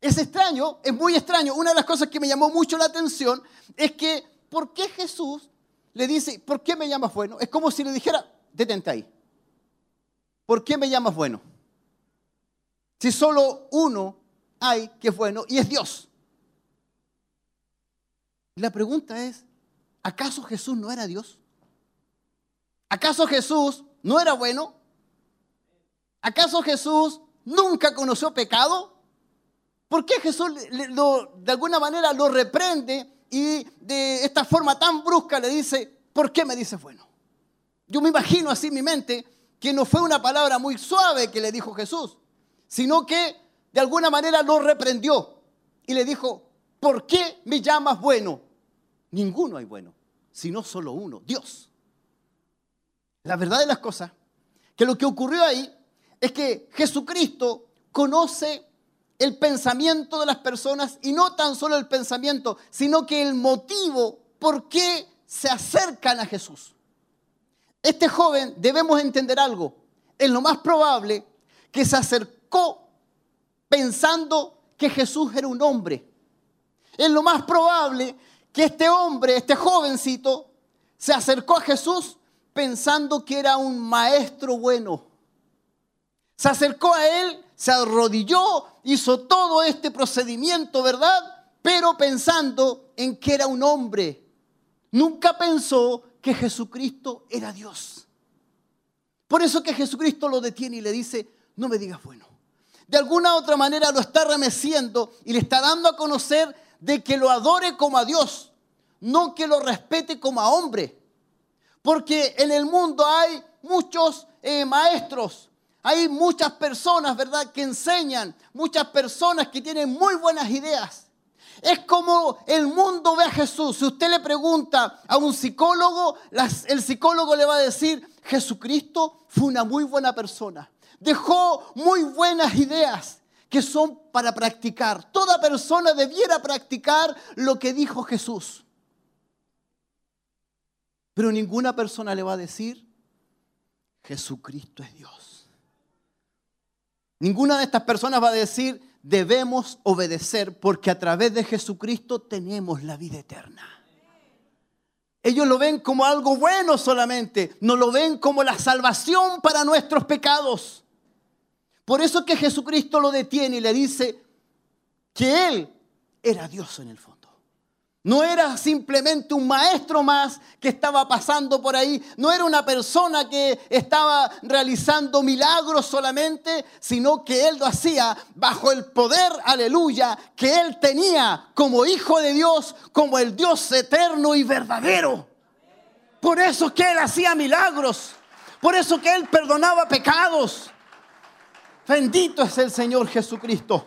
Es extraño, es muy extraño. Una de las cosas que me llamó mucho la atención es que, ¿por qué Jesús le dice, ¿por qué me llamas bueno? Es como si le dijera, detente ahí. ¿Por qué me llamas bueno? Si solo uno hay que es bueno y es Dios. La pregunta es, ¿acaso Jesús no era Dios? ¿Acaso Jesús no era bueno? ¿Acaso Jesús nunca conoció pecado? ¿Por qué Jesús de alguna manera lo reprende y de esta forma tan brusca le dice, ¿por qué me dices bueno? Yo me imagino así en mi mente que no fue una palabra muy suave que le dijo Jesús, sino que de alguna manera lo reprendió y le dijo, ¿por qué me llamas bueno? Ninguno hay bueno, sino solo uno, Dios. La verdad de las cosas, que lo que ocurrió ahí es que Jesucristo conoce el pensamiento de las personas y no tan solo el pensamiento, sino que el motivo por qué se acercan a Jesús. Este joven debemos entender algo. Es lo más probable que se acercó pensando que Jesús era un hombre. Es lo más probable que este hombre, este jovencito, se acercó a Jesús pensando que era un maestro bueno. Se acercó a él, se arrodilló, hizo todo este procedimiento, ¿verdad? Pero pensando en que era un hombre. Nunca pensó que Jesucristo era Dios. Por eso que Jesucristo lo detiene y le dice, no me digas bueno. De alguna otra manera lo está remeciendo y le está dando a conocer de que lo adore como a Dios, no que lo respete como a hombre. Porque en el mundo hay muchos eh, maestros, hay muchas personas, ¿verdad?, que enseñan, muchas personas que tienen muy buenas ideas. Es como el mundo ve a Jesús. Si usted le pregunta a un psicólogo, el psicólogo le va a decir, Jesucristo fue una muy buena persona. Dejó muy buenas ideas que son para practicar. Toda persona debiera practicar lo que dijo Jesús. Pero ninguna persona le va a decir, Jesucristo es Dios. Ninguna de estas personas va a decir, debemos obedecer porque a través de Jesucristo tenemos la vida eterna. Ellos lo ven como algo bueno solamente, no lo ven como la salvación para nuestros pecados. Por eso es que Jesucristo lo detiene y le dice que Él era Dios en el fondo. No era simplemente un maestro más que estaba pasando por ahí, no era una persona que estaba realizando milagros solamente, sino que él lo hacía bajo el poder, aleluya, que él tenía como hijo de Dios, como el Dios eterno y verdadero. Por eso que él hacía milagros, por eso que él perdonaba pecados. Bendito es el Señor Jesucristo.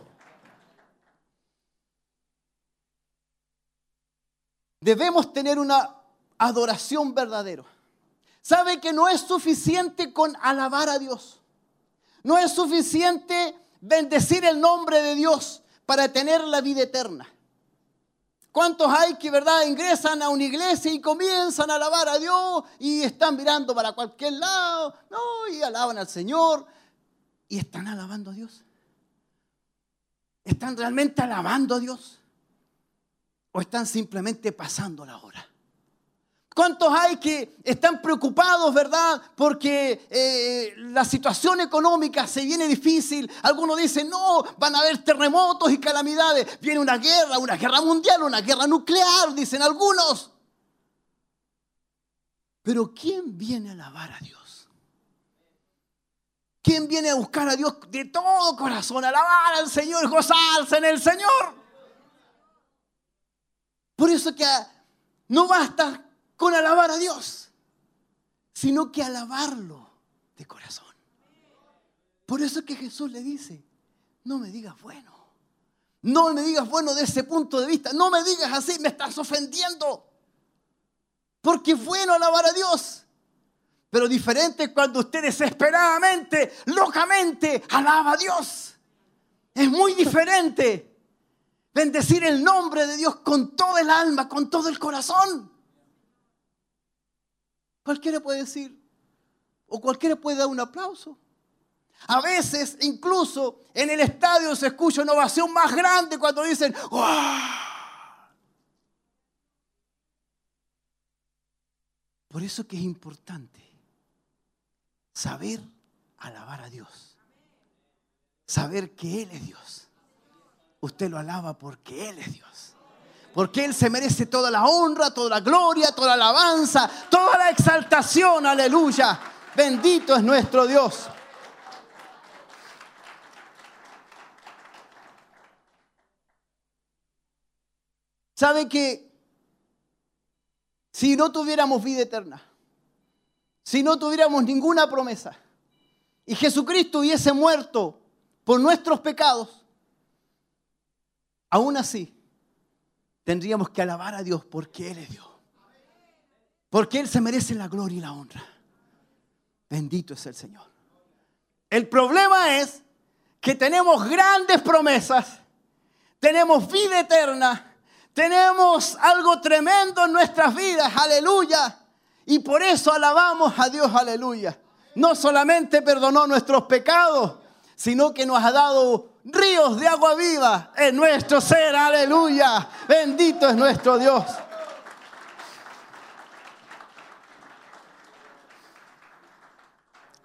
Debemos tener una adoración verdadera. Sabe que no es suficiente con alabar a Dios. No es suficiente bendecir el nombre de Dios para tener la vida eterna. ¿Cuántos hay que, verdad, ingresan a una iglesia y comienzan a alabar a Dios y están mirando para cualquier lado? No, y alaban al Señor y están alabando a Dios. ¿Están realmente alabando a Dios? ¿O están simplemente pasando la hora? ¿Cuántos hay que están preocupados, verdad? Porque eh, la situación económica se viene difícil. Algunos dicen, no, van a haber terremotos y calamidades. Viene una guerra, una guerra mundial, una guerra nuclear, dicen algunos. Pero ¿quién viene a alabar a Dios? ¿Quién viene a buscar a Dios de todo corazón? Alabar al Señor, gozarse en el Señor. Por eso que no basta con alabar a Dios, sino que alabarlo de corazón. Por eso que Jesús le dice, no me digas bueno, no me digas bueno de ese punto de vista, no me digas así, me estás ofendiendo. Porque es bueno alabar a Dios. Pero diferente es cuando usted desesperadamente, locamente alaba a Dios. Es muy diferente bendecir el nombre de Dios con todo el alma, con todo el corazón. Cualquiera puede decir, o cualquiera puede dar un aplauso. A veces, incluso en el estadio se escucha una ovación más grande cuando dicen, ¡Wow! Por eso que es importante saber alabar a Dios. Saber que Él es Dios. Usted lo alaba porque Él es Dios. Porque Él se merece toda la honra, toda la gloria, toda la alabanza, toda la exaltación. Aleluya. Bendito es nuestro Dios. ¿Sabe que si no tuviéramos vida eterna, si no tuviéramos ninguna promesa, y Jesucristo hubiese muerto por nuestros pecados, aún así tendríamos que alabar a Dios porque Él es Dios. Porque Él se merece la gloria y la honra. Bendito es el Señor. El problema es que tenemos grandes promesas, tenemos vida eterna, tenemos algo tremendo en nuestras vidas, aleluya. Y por eso alabamos a Dios, aleluya. No solamente perdonó nuestros pecados, sino que nos ha dado ríos de agua viva en nuestro ser, aleluya. Bendito es nuestro Dios.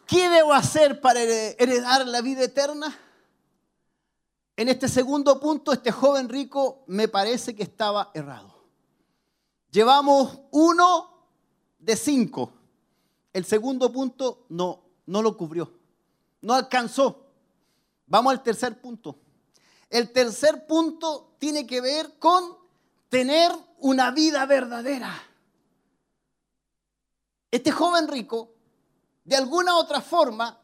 ¿Qué debo hacer para heredar la vida eterna? En este segundo punto, este joven rico me parece que estaba errado. Llevamos uno de cinco. El segundo punto no, no lo cubrió, no alcanzó. Vamos al tercer punto. El tercer punto tiene que ver con tener una vida verdadera. Este joven rico, de alguna otra forma,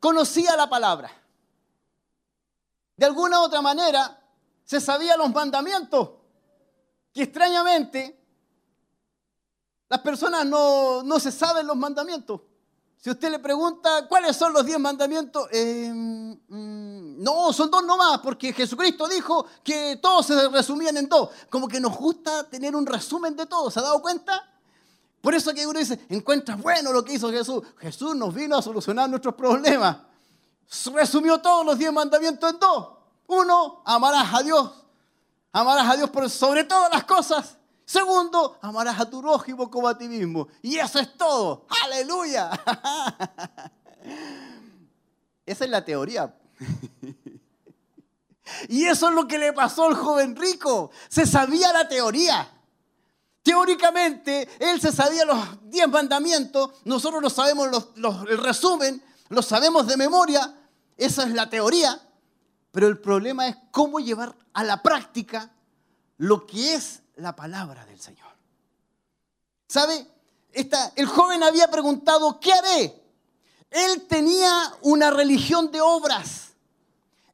conocía la palabra. De alguna otra manera, se sabía los mandamientos. Que extrañamente, las personas no, no se saben los mandamientos. Si usted le pregunta cuáles son los diez mandamientos, eh, mm, no, son dos nomás, porque Jesucristo dijo que todos se resumían en dos. Como que nos gusta tener un resumen de todo, ¿se ha dado cuenta? Por eso que uno dice, encuentra bueno lo que hizo Jesús. Jesús nos vino a solucionar nuestros problemas. Resumió todos los diez mandamientos en dos. Uno, amarás a Dios. Amarás a Dios por sobre todas las cosas. Segundo, amarás a tu prójimo como a ti mismo. Y eso es todo. Aleluya. Esa es la teoría. Y eso es lo que le pasó al joven rico. Se sabía la teoría. Teóricamente, él se sabía los diez mandamientos, nosotros no sabemos los- el resumen, lo sabemos de memoria, esa es la teoría, pero el problema es cómo llevar a la práctica lo que es la palabra del Señor. ¿Sabe? El joven había preguntado, ¿qué haré? Él tenía una religión de obras.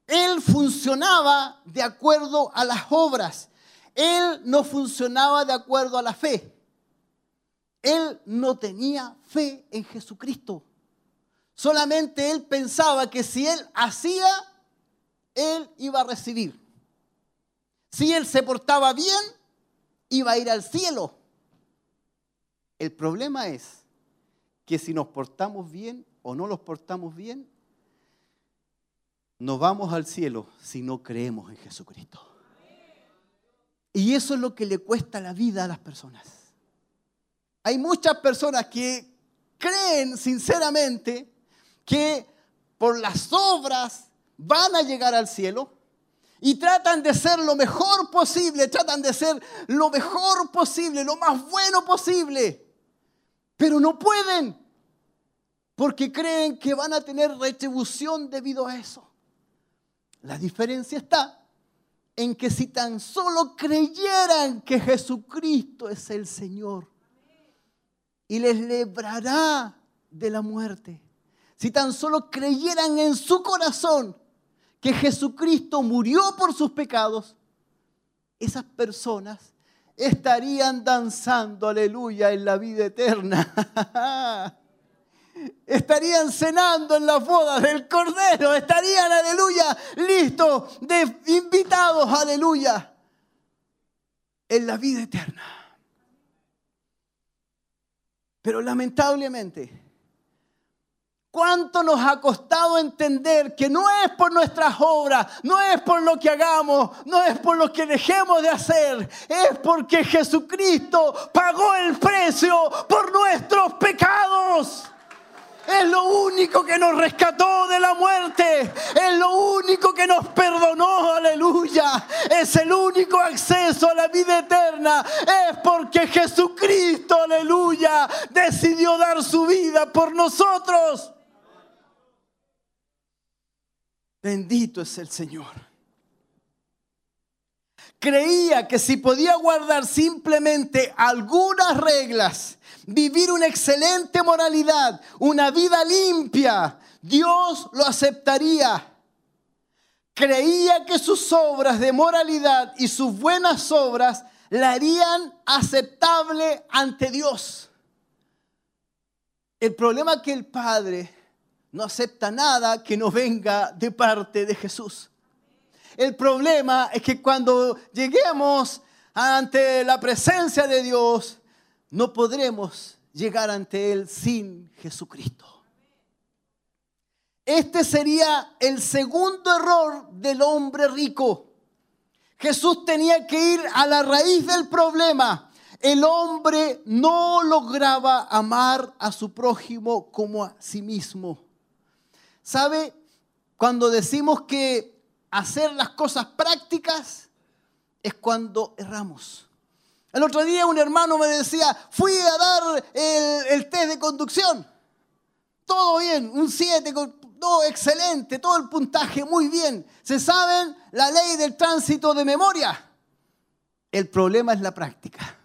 Él funcionaba de acuerdo a las obras. Él no funcionaba de acuerdo a la fe. Él no tenía fe en Jesucristo. Solamente él pensaba que si él hacía, él iba a recibir. Si él se portaba bien, iba a ir al cielo. El problema es que si nos portamos bien o no nos portamos bien, no vamos al cielo si no creemos en Jesucristo. Y eso es lo que le cuesta la vida a las personas. Hay muchas personas que creen sinceramente que por las obras van a llegar al cielo y tratan de ser lo mejor posible, tratan de ser lo mejor posible, lo más bueno posible, pero no pueden porque creen que van a tener retribución debido a eso. La diferencia está en que si tan solo creyeran que Jesucristo es el Señor y les librará de la muerte, si tan solo creyeran en su corazón que Jesucristo murió por sus pecados, esas personas estarían danzando, aleluya, en la vida eterna. estarían cenando en las bodas del Cordero, estarían, aleluya, listos, de invitados, aleluya, en la vida eterna. Pero lamentablemente, ¿cuánto nos ha costado entender que no es por nuestras obras, no es por lo que hagamos, no es por lo que dejemos de hacer, es porque Jesucristo pagó el precio por nuestros pecados? Es lo único que nos rescató de la muerte. Es lo único que nos perdonó. Aleluya. Es el único acceso a la vida eterna. Es porque Jesucristo, aleluya, decidió dar su vida por nosotros. Bendito es el Señor. Creía que si podía guardar simplemente algunas reglas, vivir una excelente moralidad, una vida limpia, Dios lo aceptaría. Creía que sus obras de moralidad y sus buenas obras la harían aceptable ante Dios. El problema que el Padre no acepta nada que no venga de parte de Jesús. El problema es que cuando lleguemos ante la presencia de Dios, no podremos llegar ante Él sin Jesucristo. Este sería el segundo error del hombre rico. Jesús tenía que ir a la raíz del problema. El hombre no lograba amar a su prójimo como a sí mismo. ¿Sabe? Cuando decimos que hacer las cosas prácticas es cuando erramos. El otro día un hermano me decía, fui a dar el, test de conducción. Todo bien, un 7, todo excelente, todo el puntaje muy bien. Se saben la ley del tránsito de memoria. El problema es la práctica.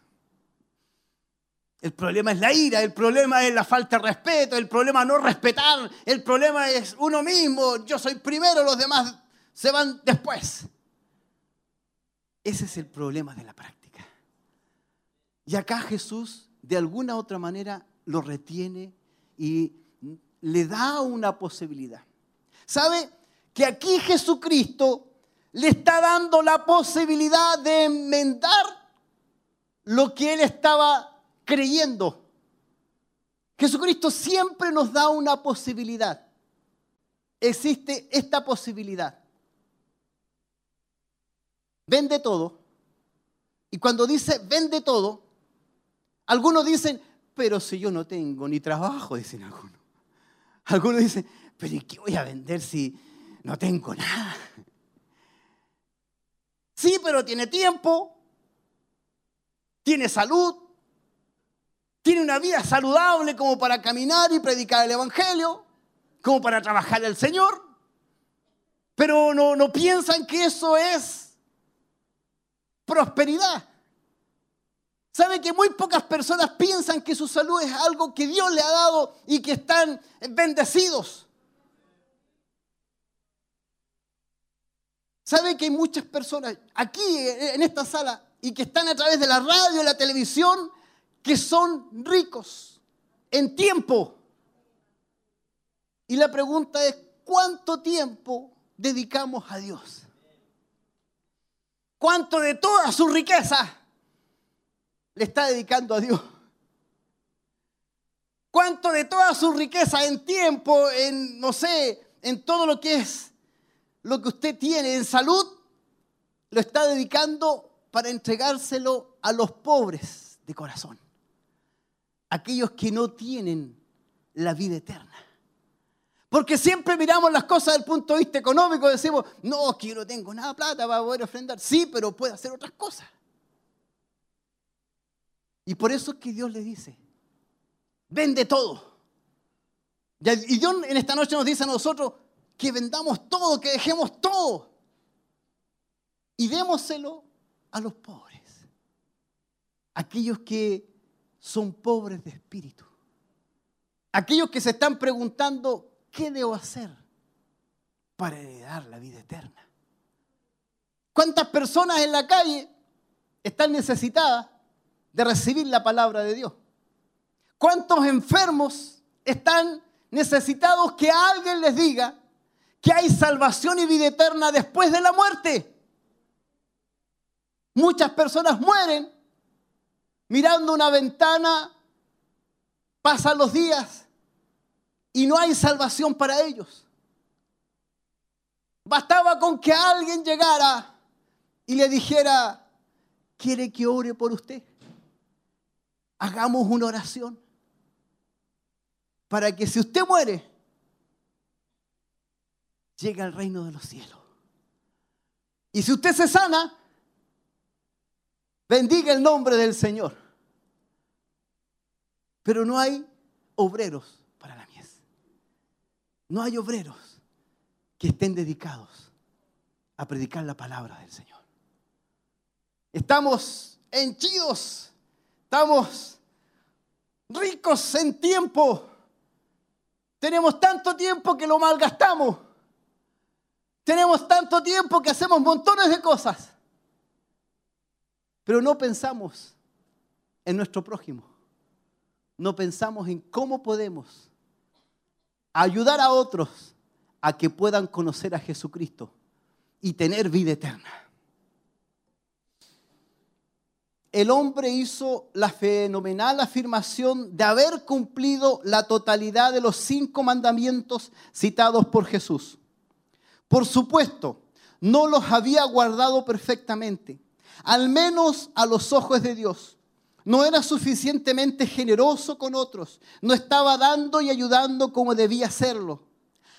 El problema es la ira, el problema es la falta de respeto, el problema no respetar, el problema es uno mismo, yo soy primero, los demás se van después. Ese es el problema de la práctica. Y acá Jesús de alguna otra manera lo retiene y le da una posibilidad. ¿Sabe? Que aquí Jesucristo le está dando la posibilidad de enmendar lo que él estaba creyendo. Jesucristo siempre nos da una posibilidad. Existe esta posibilidad. Vende todo. Y cuando dice vende todo, algunos dicen, pero si yo no tengo ni trabajo, dicen algunos. Algunos dicen, pero ¿y qué voy a vender si no tengo nada? Sí, pero tiene tiempo, tiene salud, tiene una vida saludable como para caminar y predicar el Evangelio, como para trabajar al Señor. Pero no, no piensan que eso es prosperidad. ¿Sabe que muy pocas personas piensan que su salud es algo que Dios le ha dado y que están bendecidos? ¿Sabe que hay muchas personas aquí en esta sala y que están a través de la radio la televisión que son ricos en tiempo? Y la pregunta es, ¿cuánto tiempo dedicamos a Dios? ¿Cuánto de toda su riqueza le está dedicando a Dios? ¿Cuánto de toda su riqueza en tiempo, en, no sé, en todo lo que es lo que usted tiene en salud, lo está dedicando para entregárselo a los pobres de corazón? Aquellos que no tienen la vida eterna. Porque siempre miramos las cosas desde el punto de vista económico, decimos, no, que yo no tengo nada de plata para poder ofrendar. Sí, pero puede hacer otras cosas. Y por eso es que Dios le dice, vende todo. Y Dios en esta noche nos dice a nosotros que vendamos todo, que dejemos todo. Y démoselo a los pobres. Aquellos que son pobres de espíritu. Aquellos que se están preguntando, ¿qué debo hacer para heredar la vida eterna? ¿Cuántas personas en la calle están necesitadas de recibir la palabra de Dios? ¿Cuántos enfermos están necesitados que alguien les diga que hay salvación y vida eterna después de la muerte? Muchas personas mueren mirando una ventana, pasan los días y no hay salvación para ellos. Bastaba con que alguien llegara y le dijera, ¿quiere que ore por usted? Hagamos una oración para que si usted muere, llegue al reino de los cielos. Y si usted se sana, bendiga el nombre del Señor. Pero no hay obreros para la mies. No hay obreros que estén dedicados a predicar la palabra del Señor. Estamos henchidos, estamos ricos en tiempo. Tenemos tanto tiempo que lo malgastamos. Tenemos tanto tiempo que hacemos montones de cosas. Pero no pensamos en nuestro prójimo. No pensamos en cómo podemos ayudar a otros a que puedan conocer a Jesucristo y tener vida eterna. El hombre hizo la fenomenal afirmación de haber cumplido la totalidad de los cinco mandamientos citados por Jesús. Por supuesto, no los había guardado perfectamente, al menos a los ojos de Dios. No era suficientemente generoso con otros, no estaba dando y ayudando como debía hacerlo.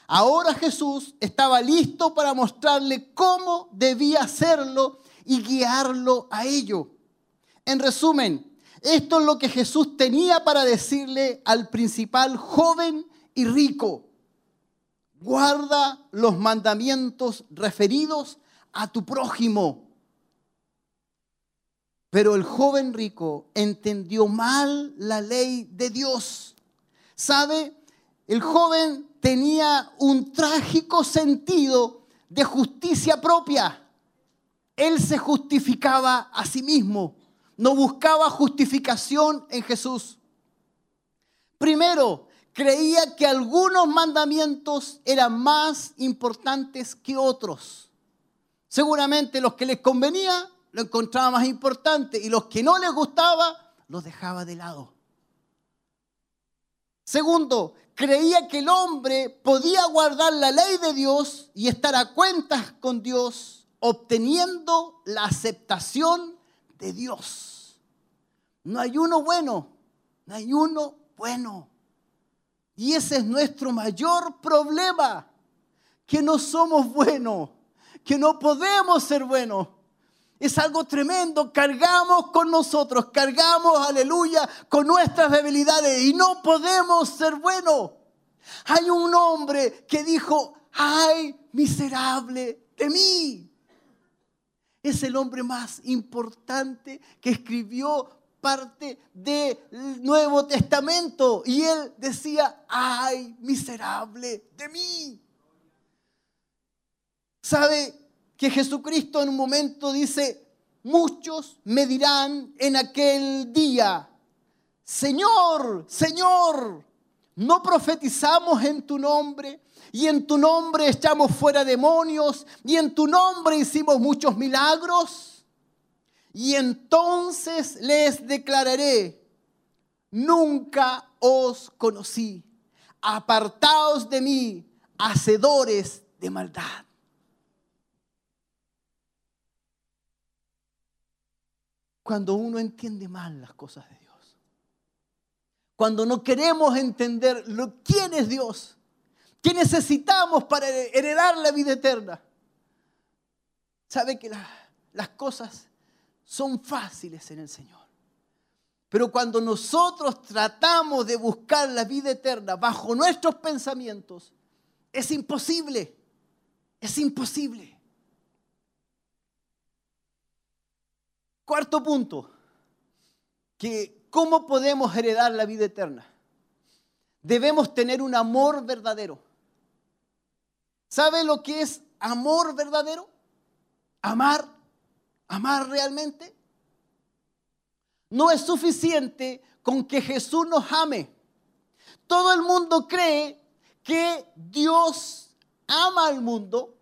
Ahora Jesús estaba listo para mostrarle cómo debía hacerlo y guiarlo a ello. En resumen, esto es lo que Jesús tenía para decirle al principal joven y rico. Guarda los mandamientos referidos a tu prójimo. Pero el joven rico entendió mal la ley de Dios. ¿Sabe? El joven tenía un trágico sentido de justicia propia. Él se justificaba a sí mismo. No buscaba justificación en Jesús. Primero, creía que algunos mandamientos eran más importantes que otros. Seguramente los que les convenía lo encontraba más importante y los que no les gustaba los dejaba de lado. Segundo, creía que el hombre podía guardar la ley de Dios y estar a cuentas con Dios, obteniendo la aceptación de Dios. No hay uno bueno, no hay uno bueno. Y ese es nuestro mayor problema, que no somos buenos, que no podemos ser buenos. Es algo tremendo. Cargamos con nosotros, cargamos, aleluya, con nuestras debilidades y no podemos ser buenos. Hay un hombre que dijo, ay, miserable de mí. Es el hombre más importante que escribió parte del Nuevo Testamento. Y él decía, ay, miserable de mí. ¿Sabe que Jesucristo en un momento dice, muchos me dirán en aquel día, Señor, Señor, ¿no profetizamos en tu nombre? Y en tu nombre echamos fuera demonios, y en tu nombre hicimos muchos milagros. Y entonces les declararé, nunca os conocí, apartaos de mí, hacedores de maldad. Cuando uno entiende mal las cosas de Dios, cuando no queremos entender quién es Dios, qué necesitamos para heredar la vida eterna, sabe que la- las cosas son fáciles en el Señor. Pero cuando nosotros tratamos de buscar la vida eterna bajo nuestros pensamientos, es imposible. Es imposible. Cuarto punto, que ¿cómo podemos heredar la vida eterna? Debemos tener un amor verdadero. ¿Sabe lo que es amor verdadero? Amar, amar realmente. No es suficiente con que Jesús nos ame. Todo el mundo cree que Dios ama al mundo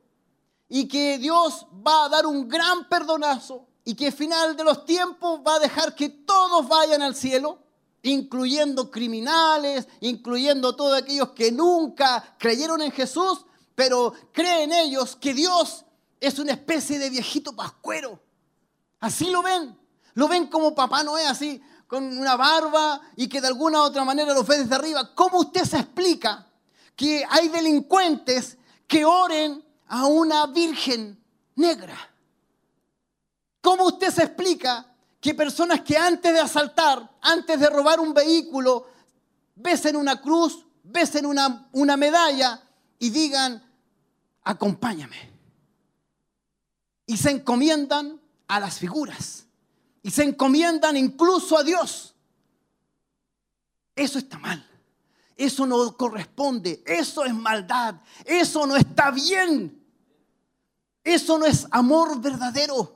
y que Dios va a dar un gran perdonazo y que al final de los tiempos va a dejar que todos vayan al cielo, incluyendo criminales, incluyendo todos aquellos que nunca creyeron en Jesús, pero creen ellos que Dios es una especie de viejito pascuero. Así lo ven. Lo ven como Papá Noé, así, con una barba y que de alguna u otra manera lo ve desde arriba. ¿Cómo usted se explica que hay delincuentes que oren a una virgen negra? ¿Cómo usted se explica que personas que antes de asaltar, antes de robar un vehículo, besen una cruz, besen una, una medalla y digan, acompáñame? Y se encomiendan a las figuras. Y se encomiendan incluso a Dios. Eso está mal. Eso no corresponde. Eso es maldad. Eso no está bien. Eso no es amor verdadero.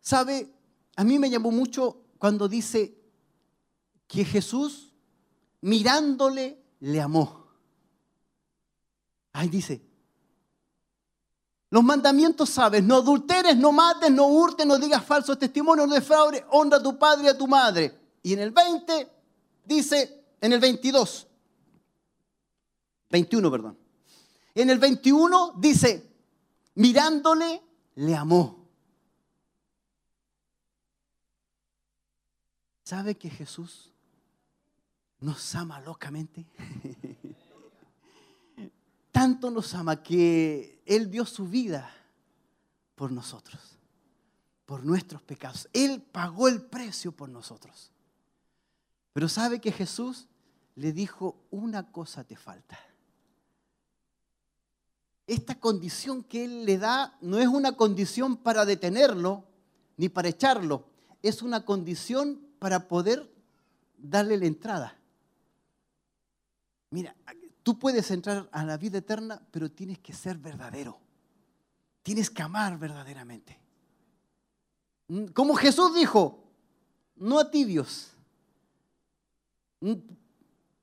¿Sabe? A mí me llamó mucho cuando dice que Jesús mirándole le amó. Ahí dice, los mandamientos sabes, no adulteres, no mates, no hurtes, no digas falsos testimonios, no defraudes, honra a tu padre y a tu madre. Y en el 20 dice, en el 22, 21, perdón. En el 21 dice, mirándole, le amó. ¿Sabe que Jesús nos ama locamente? Tanto nos ama que Él dio su vida por nosotros, por nuestros pecados. Él pagó el precio por nosotros. Pero sabe que Jesús le dijo, una cosa te falta. Esta condición que Él le da no es una condición para detenerlo ni para echarlo, es una condición para poder darle la entrada. Mira, tú puedes entrar a la vida eterna, pero tienes que ser verdadero. Tienes que amar verdaderamente. Mm, Como Jesús dijo, no a tibios. Mm,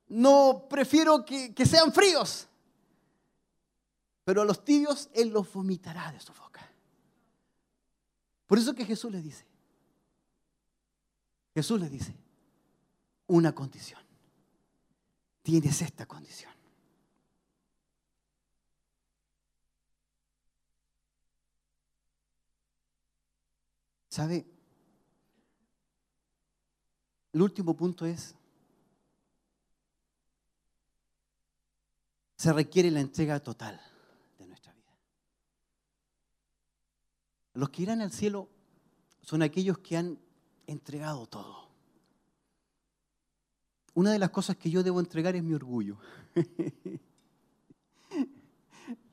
No prefiero que, que sean fríos. Pero a los tibios Él los vomitará de su boca. Por eso que Jesús le dice, Jesús le dice, una condición. Tienes esta condición. ¿Sabe? El último punto es, se requiere la entrega total de nuestra vida. Los que irán al cielo son aquellos que han entregado todo. Una de las cosas que yo debo entregar es mi orgullo.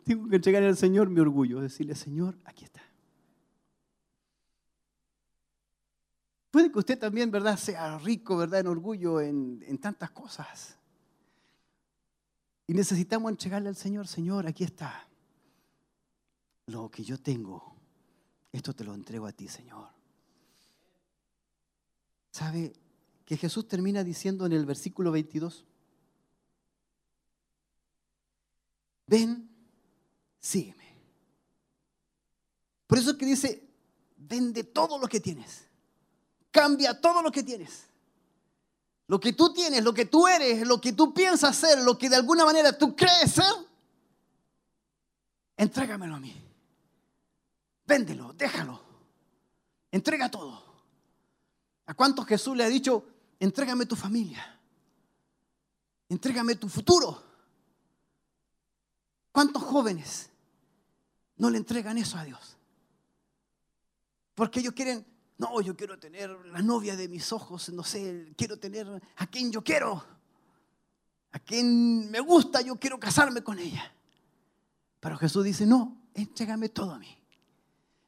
Tengo que entregar al Señor mi orgullo, decirle, Señor, aquí está. Puede que usted también, ¿verdad?, sea rico, ¿verdad?, en orgullo, en, en tantas cosas. Y necesitamos entregarle al Señor, Señor, aquí está. Lo que yo tengo, esto te lo entrego a ti, Señor. ¿Sabe que Jesús termina diciendo en el versículo 22? Ven, sígueme. Por eso es que dice, vende todo lo que tienes. Cambia todo lo que tienes. Lo que tú tienes, lo que tú eres, lo que tú piensas ser, lo que de alguna manera tú crees ser, entrégamelo a mí. Véndelo, déjalo. Entrega todo. ¿A cuántos Jesús le ha dicho, entrégame tu familia? Entrégame tu futuro. ¿Cuántos jóvenes no le entregan eso a Dios? Porque ellos quieren, no, yo quiero tener la novia de mis ojos, no sé, quiero tener a quien yo quiero, a quien me gusta, yo quiero casarme con ella. Pero Jesús dice, no, entrégame todo a mí.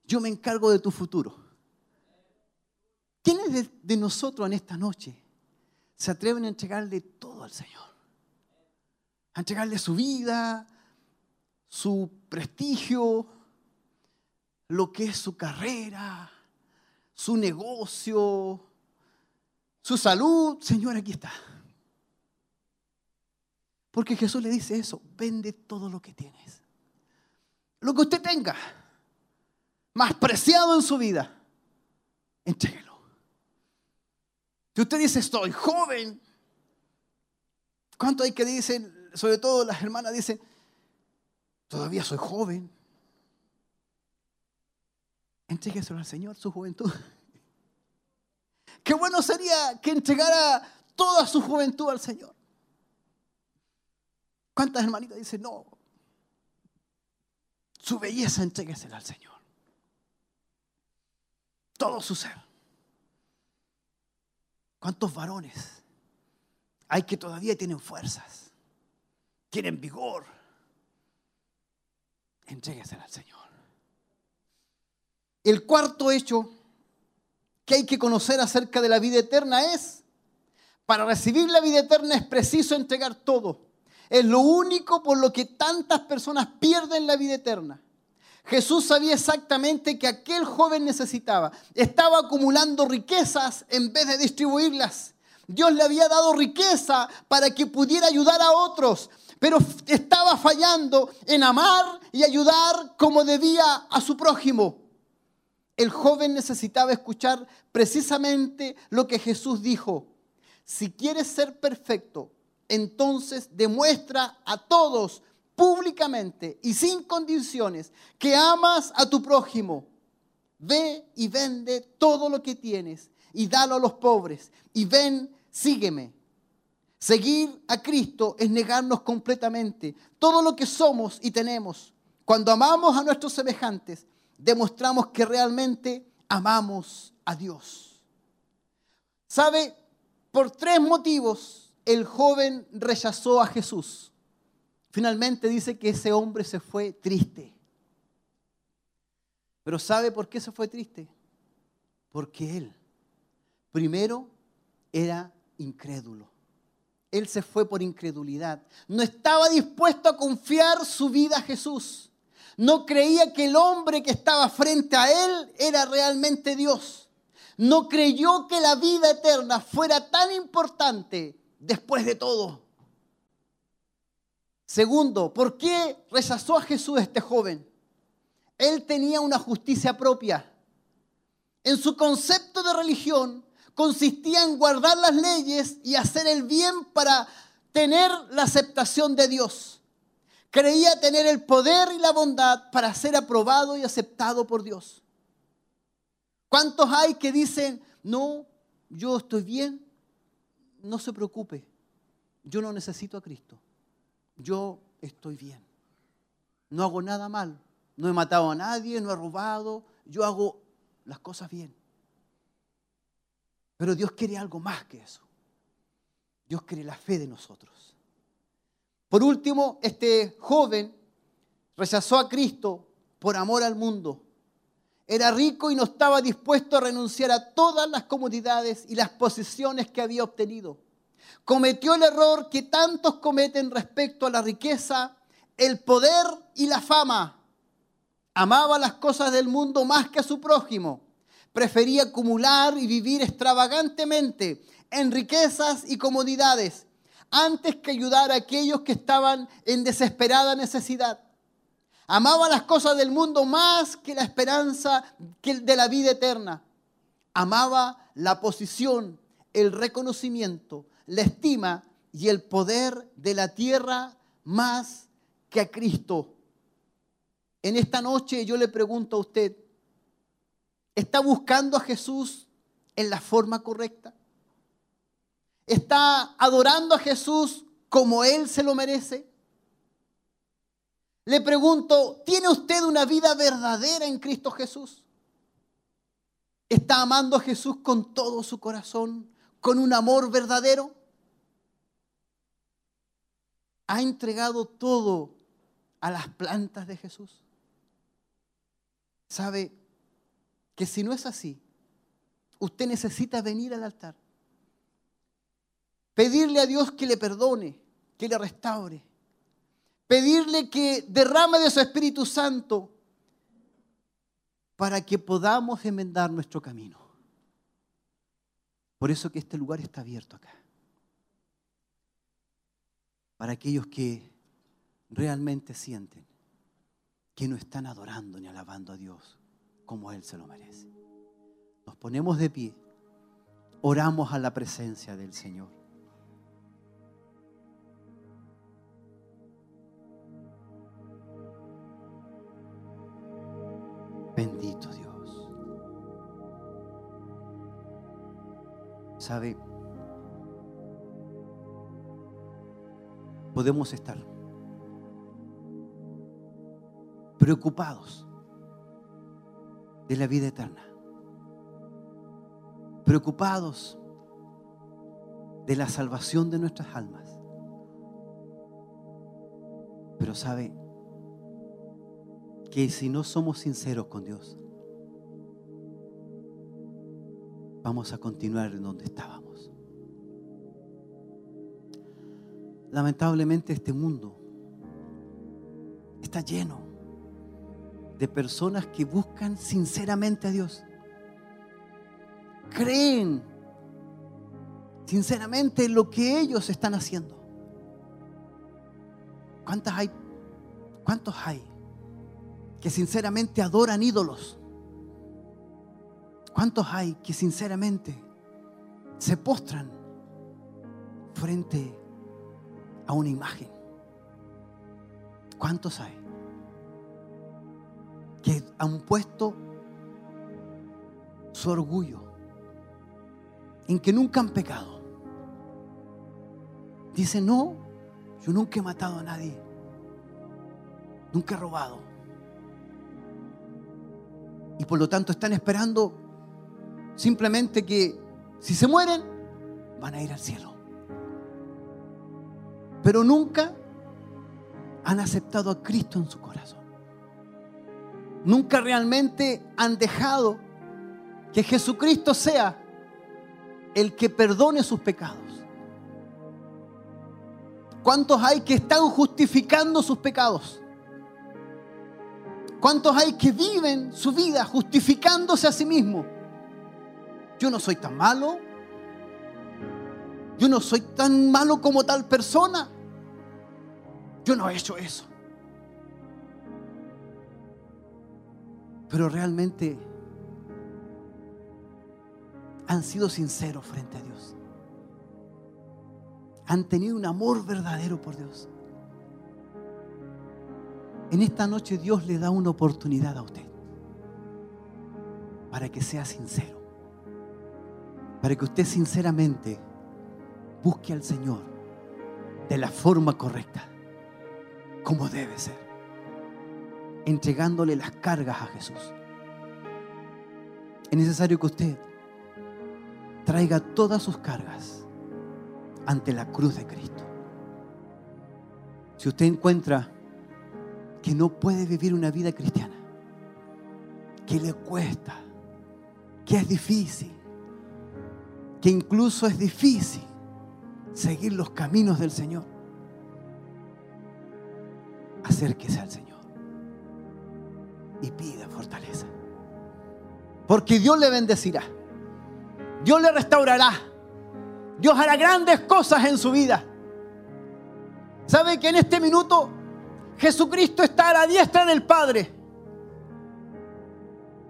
Yo me encargo de tu futuro. ¿Quiénes de, nosotros en esta noche se atreven a entregarle todo al Señor? A entregarle su vida, su prestigio, lo que es su carrera, su negocio, su salud. Señor, aquí está. Porque Jesús le dice eso, vende todo lo que tienes. Lo que usted tenga, más preciado en su vida, entréguelo. Si usted dice, estoy joven, ¿cuánto hay que dicen, sobre todo las hermanas dicen, todavía soy joven? Entrégueselo al Señor, su juventud. Qué bueno sería que entregara toda su juventud al Señor. ¿Cuántas hermanitas dicen, no? Su belleza entréguesela al Señor. Todo su ser. ¿Cuántos varones hay que todavía tienen fuerzas? Tienen vigor. Entréguesela al Señor. El cuarto hecho que hay que conocer acerca de la vida eterna es, para recibir la vida eterna es preciso entregar todo. Es lo único por lo que tantas personas pierden la vida eterna. Jesús sabía exactamente que aquel joven necesitaba. Estaba acumulando riquezas en vez de distribuirlas. Dios le había dado riqueza para que pudiera ayudar a otros, pero estaba fallando en amar y ayudar como debía a su prójimo. El joven necesitaba escuchar precisamente lo que Jesús dijo. Si quieres ser perfecto, entonces demuestra a todos públicamente y sin condiciones que amas a tu prójimo. Ve y vende todo lo que tienes y dalo a los pobres. Y ven, sígueme. Seguir a Cristo es negarnos completamente todo lo que somos y tenemos. Cuando amamos a nuestros semejantes, demostramos que realmente amamos a Dios. ¿Sabe? Por tres motivos el joven rechazó a Jesús. Finalmente dice que ese hombre se fue triste. Pero ¿sabe por qué se fue triste? Porque él, primero, era incrédulo. Él se fue por incredulidad. No estaba dispuesto a confiar su vida a Jesús. No creía que el hombre que estaba frente a él era realmente Dios. No creyó que la vida eterna fuera tan importante después de todo. Segundo, ¿por qué rechazó a Jesús este joven? Él tenía una justicia propia. En su concepto de religión consistía en guardar las leyes y hacer el bien para tener la aceptación de Dios. Creía tener el poder y la bondad para ser aprobado y aceptado por Dios. ¿Cuántos hay que dicen, no, yo estoy bien, no se preocupe, yo no necesito a Cristo, yo estoy bien, no hago nada mal, no he matado a nadie, no he robado, yo hago las cosas bien. Pero Dios quiere algo más que eso. Dios quiere la fe de nosotros. Por último, este joven rechazó a Cristo por amor al mundo. Era rico y no estaba dispuesto a renunciar a todas las comodidades y las posesiones que había obtenido. Cometió el error que tantos cometen respecto a la riqueza, el poder y la fama. Amaba las cosas del mundo más que a su prójimo. Prefería acumular y vivir extravagantemente en riquezas y comodidades antes que ayudar a aquellos que estaban en desesperada necesidad. Amaba las cosas del mundo más que la esperanza de la vida eterna. Amaba la posición, el reconocimiento, la estima y el poder de la tierra más que a Cristo. En esta noche yo le pregunto a usted, ¿está buscando a Jesús en la forma correcta? ¿Está adorando a Jesús como Él se lo merece? Le pregunto, ¿tiene usted una vida verdadera en Cristo Jesús? ¿Está amando a Jesús con todo su corazón, con un amor verdadero? ¿Ha entregado todo a las plantas de Jesús? ¿Sabe que si no es así, usted necesita venir al altar? Pedirle a Dios que le perdone, que le restaure. Pedirle que derrame de su Espíritu Santo para que podamos enmendar nuestro camino. Por eso que este lugar está abierto acá. Para aquellos que realmente sienten que no están adorando ni alabando a Dios como Él se lo merece. Nos ponemos de pie, oramos a la presencia del Señor. Bendito Dios. ¿Sabe? Podemos estar preocupados de la vida eterna, preocupados de la salvación de nuestras almas. Pero sabe, que si no somos sinceros con Dios, vamos a continuar en donde estábamos. Lamentablemente este mundo está lleno de personas que buscan sinceramente a Dios. Creen sinceramente en lo que ellos están haciendo. ¿Cuántas hay? ¿Cuántos hay que sinceramente adoran ídolos? ¿Cuántos hay que sinceramente se postran frente a una imagen? ¿Cuántos hay que han puesto su orgullo en que nunca han pecado? Dicen, no, yo nunca he matado a nadie, nunca he robado y por lo tanto están esperando simplemente que si se mueren van a ir al cielo. Pero nunca han aceptado a Cristo en su corazón. Nunca realmente han dejado que Jesucristo sea el que perdone sus pecados. ¿Cuántos hay que están justificando sus pecados? ¿Cuántos hay que viven su vida justificándose a sí mismo? Yo no soy tan malo. Yo no soy tan malo como tal persona. Yo no he hecho eso. Pero realmente han sido sinceros frente a Dios. Han tenido un amor verdadero por Dios. En esta noche Dios le da una oportunidad a usted para que sea sincero, para que usted sinceramente busque al Señor de la forma correcta, como debe ser, entregándole las cargas a Jesús, es necesario que usted traiga todas sus cargas ante la cruz de Cristo. Si usted encuentra que no puede vivir una vida cristiana, que le cuesta, que es difícil, que incluso es difícil seguir los caminos del Señor, acérquese al Señor y pida fortaleza. Porque Dios le bendecirá. Dios le restaurará. Dios hará grandes cosas en su vida. ¿Sabe que en este minuto Jesucristo está a la diestra del Padre?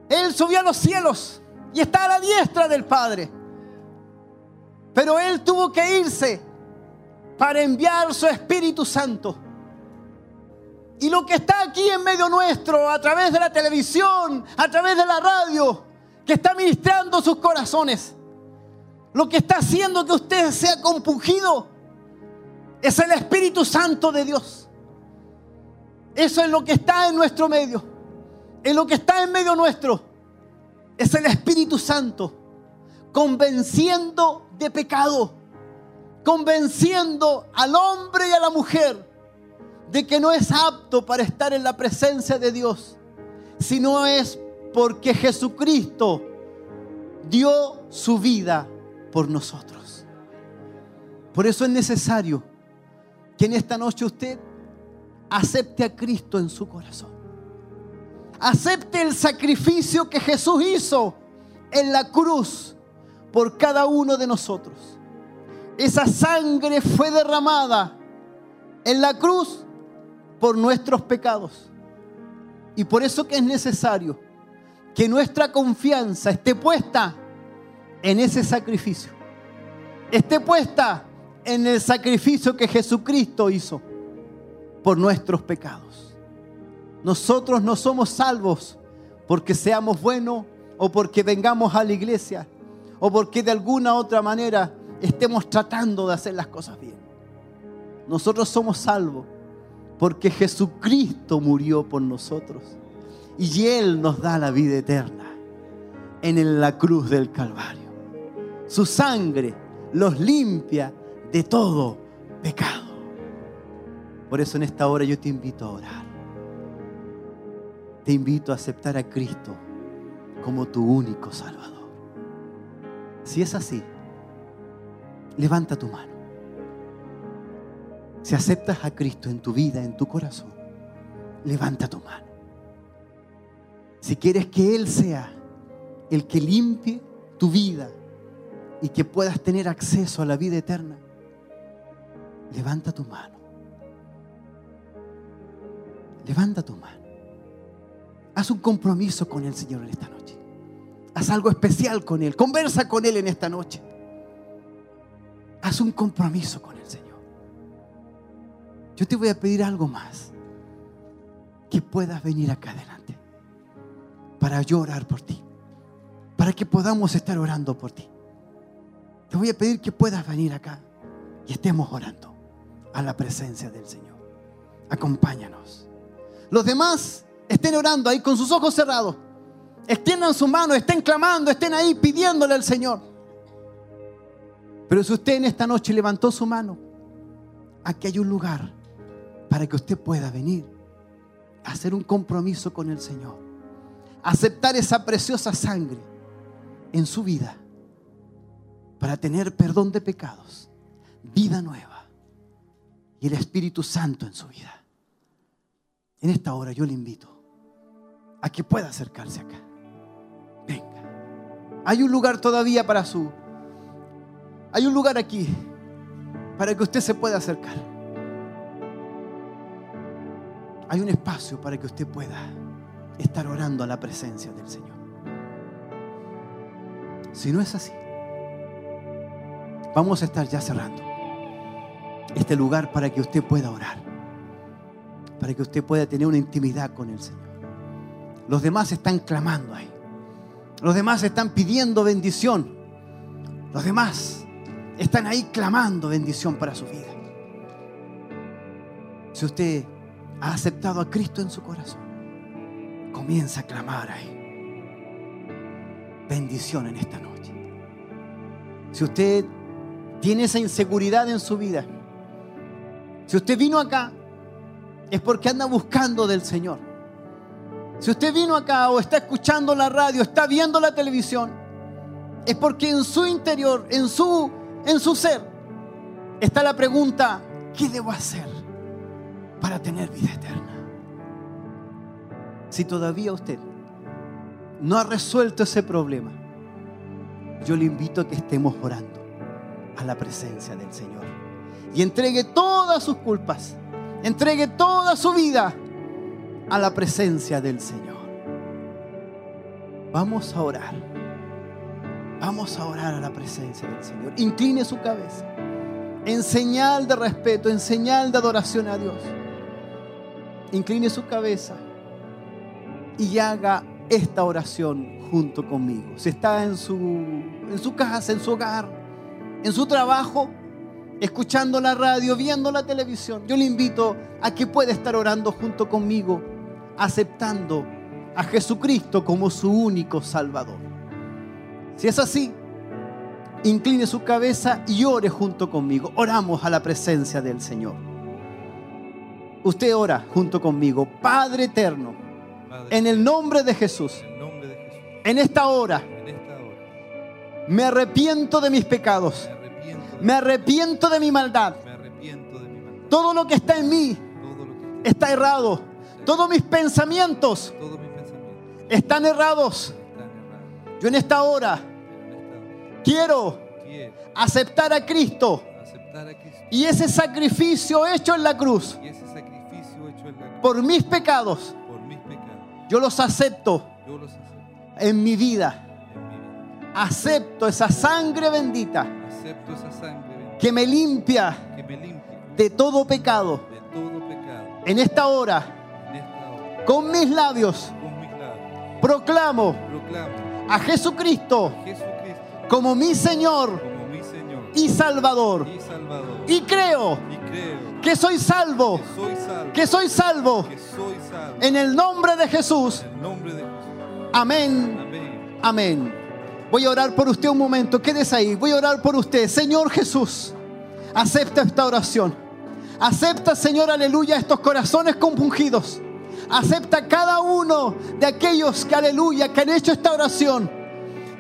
Él subió a los cielos y está a la diestra del Padre. Pero Él tuvo que irse para enviar su Espíritu Santo. Y lo que está aquí en medio nuestro, a través de la televisión, a través de la radio, que está ministrando sus corazones, lo que está haciendo que usted sea compungido, es el Espíritu Santo de Dios. Eso es lo que está en nuestro medio. Es lo que está en medio nuestro. Es el Espíritu Santo convenciendo de pecado, convenciendo al hombre y a la mujer de que no es apto para estar en la presencia de Dios, sino es porque Jesucristo dio su vida por nosotros. Por eso es necesario que en esta noche usted acepte a Cristo en su corazón. Acepte el sacrificio que Jesús hizo en la cruz por cada uno de nosotros. Esa sangre fue derramada en la cruz por nuestros pecados. Y por eso que es necesario que nuestra confianza esté puesta en ese sacrificio. Esté puesta en el sacrificio que Jesucristo hizo por nuestros pecados. Nosotros no somos salvos porque seamos buenos o porque vengamos a la iglesia o porque de alguna otra manera estemos tratando de hacer las cosas bien. Nosotros somos salvos porque Jesucristo murió por nosotros y Él nos da la vida eterna en la cruz del Calvario. Su sangre los limpia de todo pecado. Por eso en esta hora yo te invito a orar. Te invito a aceptar a Cristo como tu único Salvador. Si es así, levanta tu mano. Si aceptas a Cristo en tu vida, en tu corazón, levanta tu mano. Si quieres que Él sea el que limpie tu vida y que puedas tener acceso a la vida eterna, levanta tu mano. Levanta tu mano. Haz un compromiso con el Señor en esta noche. Haz algo especial con Él. Conversa con Él en esta noche. Haz un compromiso con Señor. Yo te voy a pedir algo más. Que puedas venir acá adelante. Para yo orar por ti. Para que podamos estar orando por ti. Te voy a pedir que puedas venir acá y estemos orando a la presencia del Señor. Acompáñanos. Los demás estén orando ahí con sus ojos cerrados. Extiendan su mano, estén clamando, estén ahí pidiéndole al Señor. Pero si usted en esta noche levantó su mano, aquí hay un lugar para que usted pueda venir a hacer un compromiso con el Señor. Aceptar esa preciosa sangre en su vida para tener perdón de pecados, vida nueva y el Espíritu Santo en su vida. En esta hora yo le invito a que pueda acercarse acá. Venga. Hay un lugar todavía para su... Hay un lugar aquí para que usted se pueda acercar. Hay un espacio para que usted pueda estar orando a la presencia del Señor. Si no es así, vamos a estar ya cerrando este lugar para que usted pueda orar, para que usted pueda tener una intimidad con el Señor. Los demás están clamando ahí. Los demás están pidiendo bendición. Los demás están ahí clamando bendición para su vida. Si usted ha aceptado a Cristo en su corazón, comienza a clamar ahí. bendición en esta noche. Si usted tiene esa inseguridad en su vida, si usted vino acá, es porque anda buscando del Señor. Si usted vino acá o está escuchando la radio, está viendo la televisión, es porque en su interior, en su, en su ser, está la pregunta, ¿qué debo hacer para tener vida eterna? Si todavía usted no ha resuelto ese problema, yo le invito a que estemos orando a la presencia del Señor y entregue todas sus culpas, entregue toda su vida a la presencia del Señor. Vamos a orar. Vamos a orar a la presencia del Señor. Incline su cabeza en señal de respeto, en señal de adoración a Dios. Incline su cabeza y haga esta oración junto conmigo. Si está en su, en su casa, en su hogar, en su trabajo, escuchando la radio, viendo la televisión, yo le invito a que pueda estar orando junto conmigo, aceptando a Jesucristo como su único Salvador. Si es así, incline su cabeza y ore junto conmigo. Oramos a la presencia del Señor. Usted ora junto conmigo. Padre eterno, Padre, en el nombre de Jesús, en el nombre de Jesús, en esta hora, en esta hora, me arrepiento de mis pecados. me arrepiento, de- Me arrepiento de mi maldad. me arrepiento de mi maldad. Todo lo que está en mí que está errado. Todos mis pensamientos todos mis pensamientos están errados. están errados. Yo en esta hora Pero en esta hora quiero quiero aceptar a Cristo aceptar a Cristo y ese sacrificio hecho en la cruz por mis pecados. por mis pecados. Yo los acepto Yo los acepto en mi vida. en mi vida. Acepto esa sangre bendita Acepto esa sangre bendita que me limpia que me limpia de todo pecado. de todo pecado. En esta hora, En esta hora, con mis labios, con mis labios, proclamo proclamo a Jesucristo a Jesucristo como mi Señor como mi Señor y Salvador. y Salvador. Y creo Y creo que soy salvo, que soy salvo. en el nombre de Jesús. Amén. amén. Voy a orar por usted un momento, quédese ahí. Voy a orar por usted. Señor Jesús, acepta esta oración. Acepta, Señor, aleluya, estos corazones compungidos. Acepta cada uno de aquellos que, aleluya, que han hecho esta oración,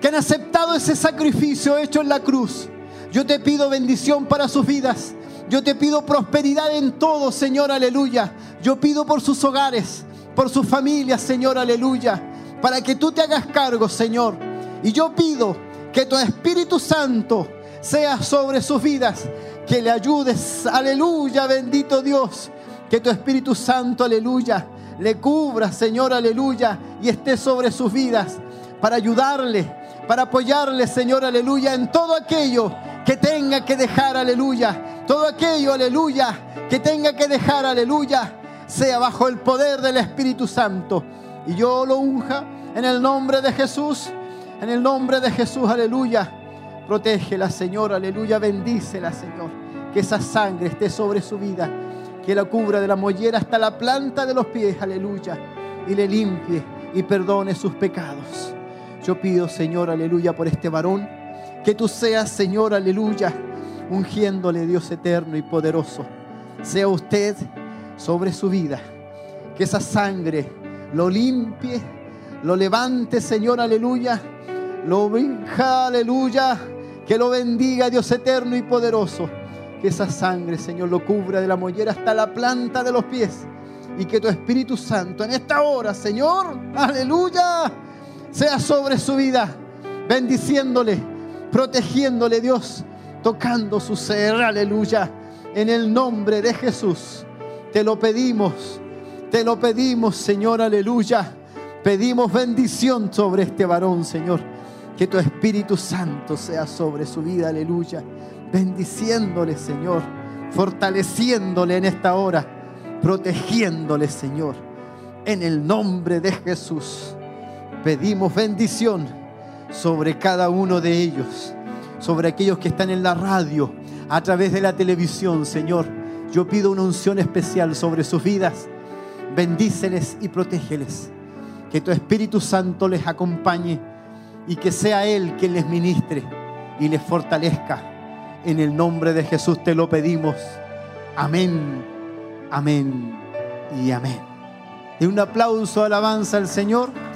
que han aceptado ese sacrificio hecho en la cruz. Yo te pido bendición para sus vidas. Yo te pido prosperidad en todo, Señor, aleluya. Yo pido por sus hogares, por sus familias, Señor, aleluya. Para que tú te hagas cargo, Señor. Y yo pido que tu Espíritu Santo sea sobre sus vidas. Que le ayudes, aleluya, bendito Dios. Que tu Espíritu Santo, aleluya, le cubra, Señor, aleluya, y esté sobre sus vidas para ayudarle, para apoyarle, Señor, aleluya, en todo aquello que tenga que dejar, aleluya. Todo aquello, aleluya, que tenga que dejar, aleluya, sea bajo el poder del Espíritu Santo. Y yo lo unja en el nombre de Jesús, en el nombre de Jesús, aleluya. Protégela, Señor, aleluya, bendícela, Señor. Que esa sangre esté sobre su vida, que la cubra de la mollera hasta la planta de los pies, aleluya, y le limpie y perdone sus pecados. Yo pido, Señor, aleluya, por este varón, que tú seas, Señor, aleluya, ungiéndole, Dios eterno y poderoso. Sea usted sobre su vida, que esa sangre lo limpie, lo levante, Señor, aleluya, lo benja, aleluya, que lo bendiga, Dios eterno y poderoso. Que esa sangre, Señor, lo cubra de la mollera hasta la planta de los pies. Y que tu Espíritu Santo en esta hora, Señor, aleluya, sea sobre su vida, bendiciéndole, protegiéndole, Dios, tocando su ser, aleluya, en el nombre de Jesús. Te lo pedimos, te lo pedimos, Señor, aleluya. Pedimos bendición sobre este varón, Señor. Que tu Espíritu Santo sea sobre su vida, aleluya. Bendiciéndole, Señor. Fortaleciéndole en esta hora. Protegiéndole, Señor. En el nombre de Jesús. Pedimos bendición sobre cada uno de ellos. Sobre aquellos que están en la radio, a través de la televisión, Señor. Yo pido una unción especial sobre sus vidas. Bendíceles y protégeles. Que tu Espíritu Santo les acompañe y que sea Él quien les ministre y les fortalezca. En el nombre de Jesús te lo pedimos. Amén, amén y amén. De un aplauso, alabanza al Señor.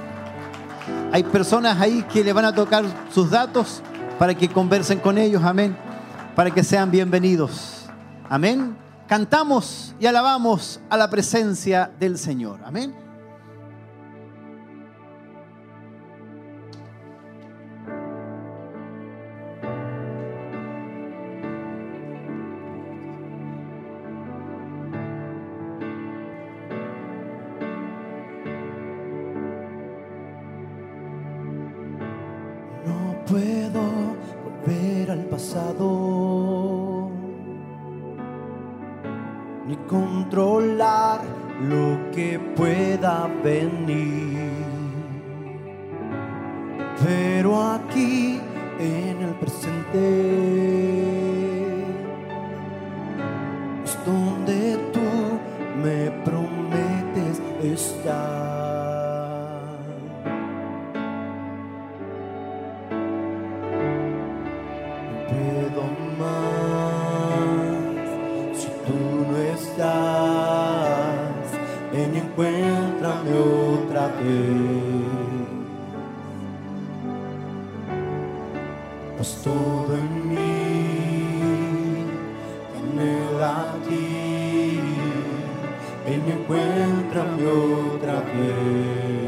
Hay personas ahí que le van a tocar sus datos para que conversen con ellos, amén, para que sean bienvenidos. Amén. Cantamos y alabamos a la presencia del Señor. Amén. Pueda venir. Todo en mí anhela a ti. Encuéntrame otra vez.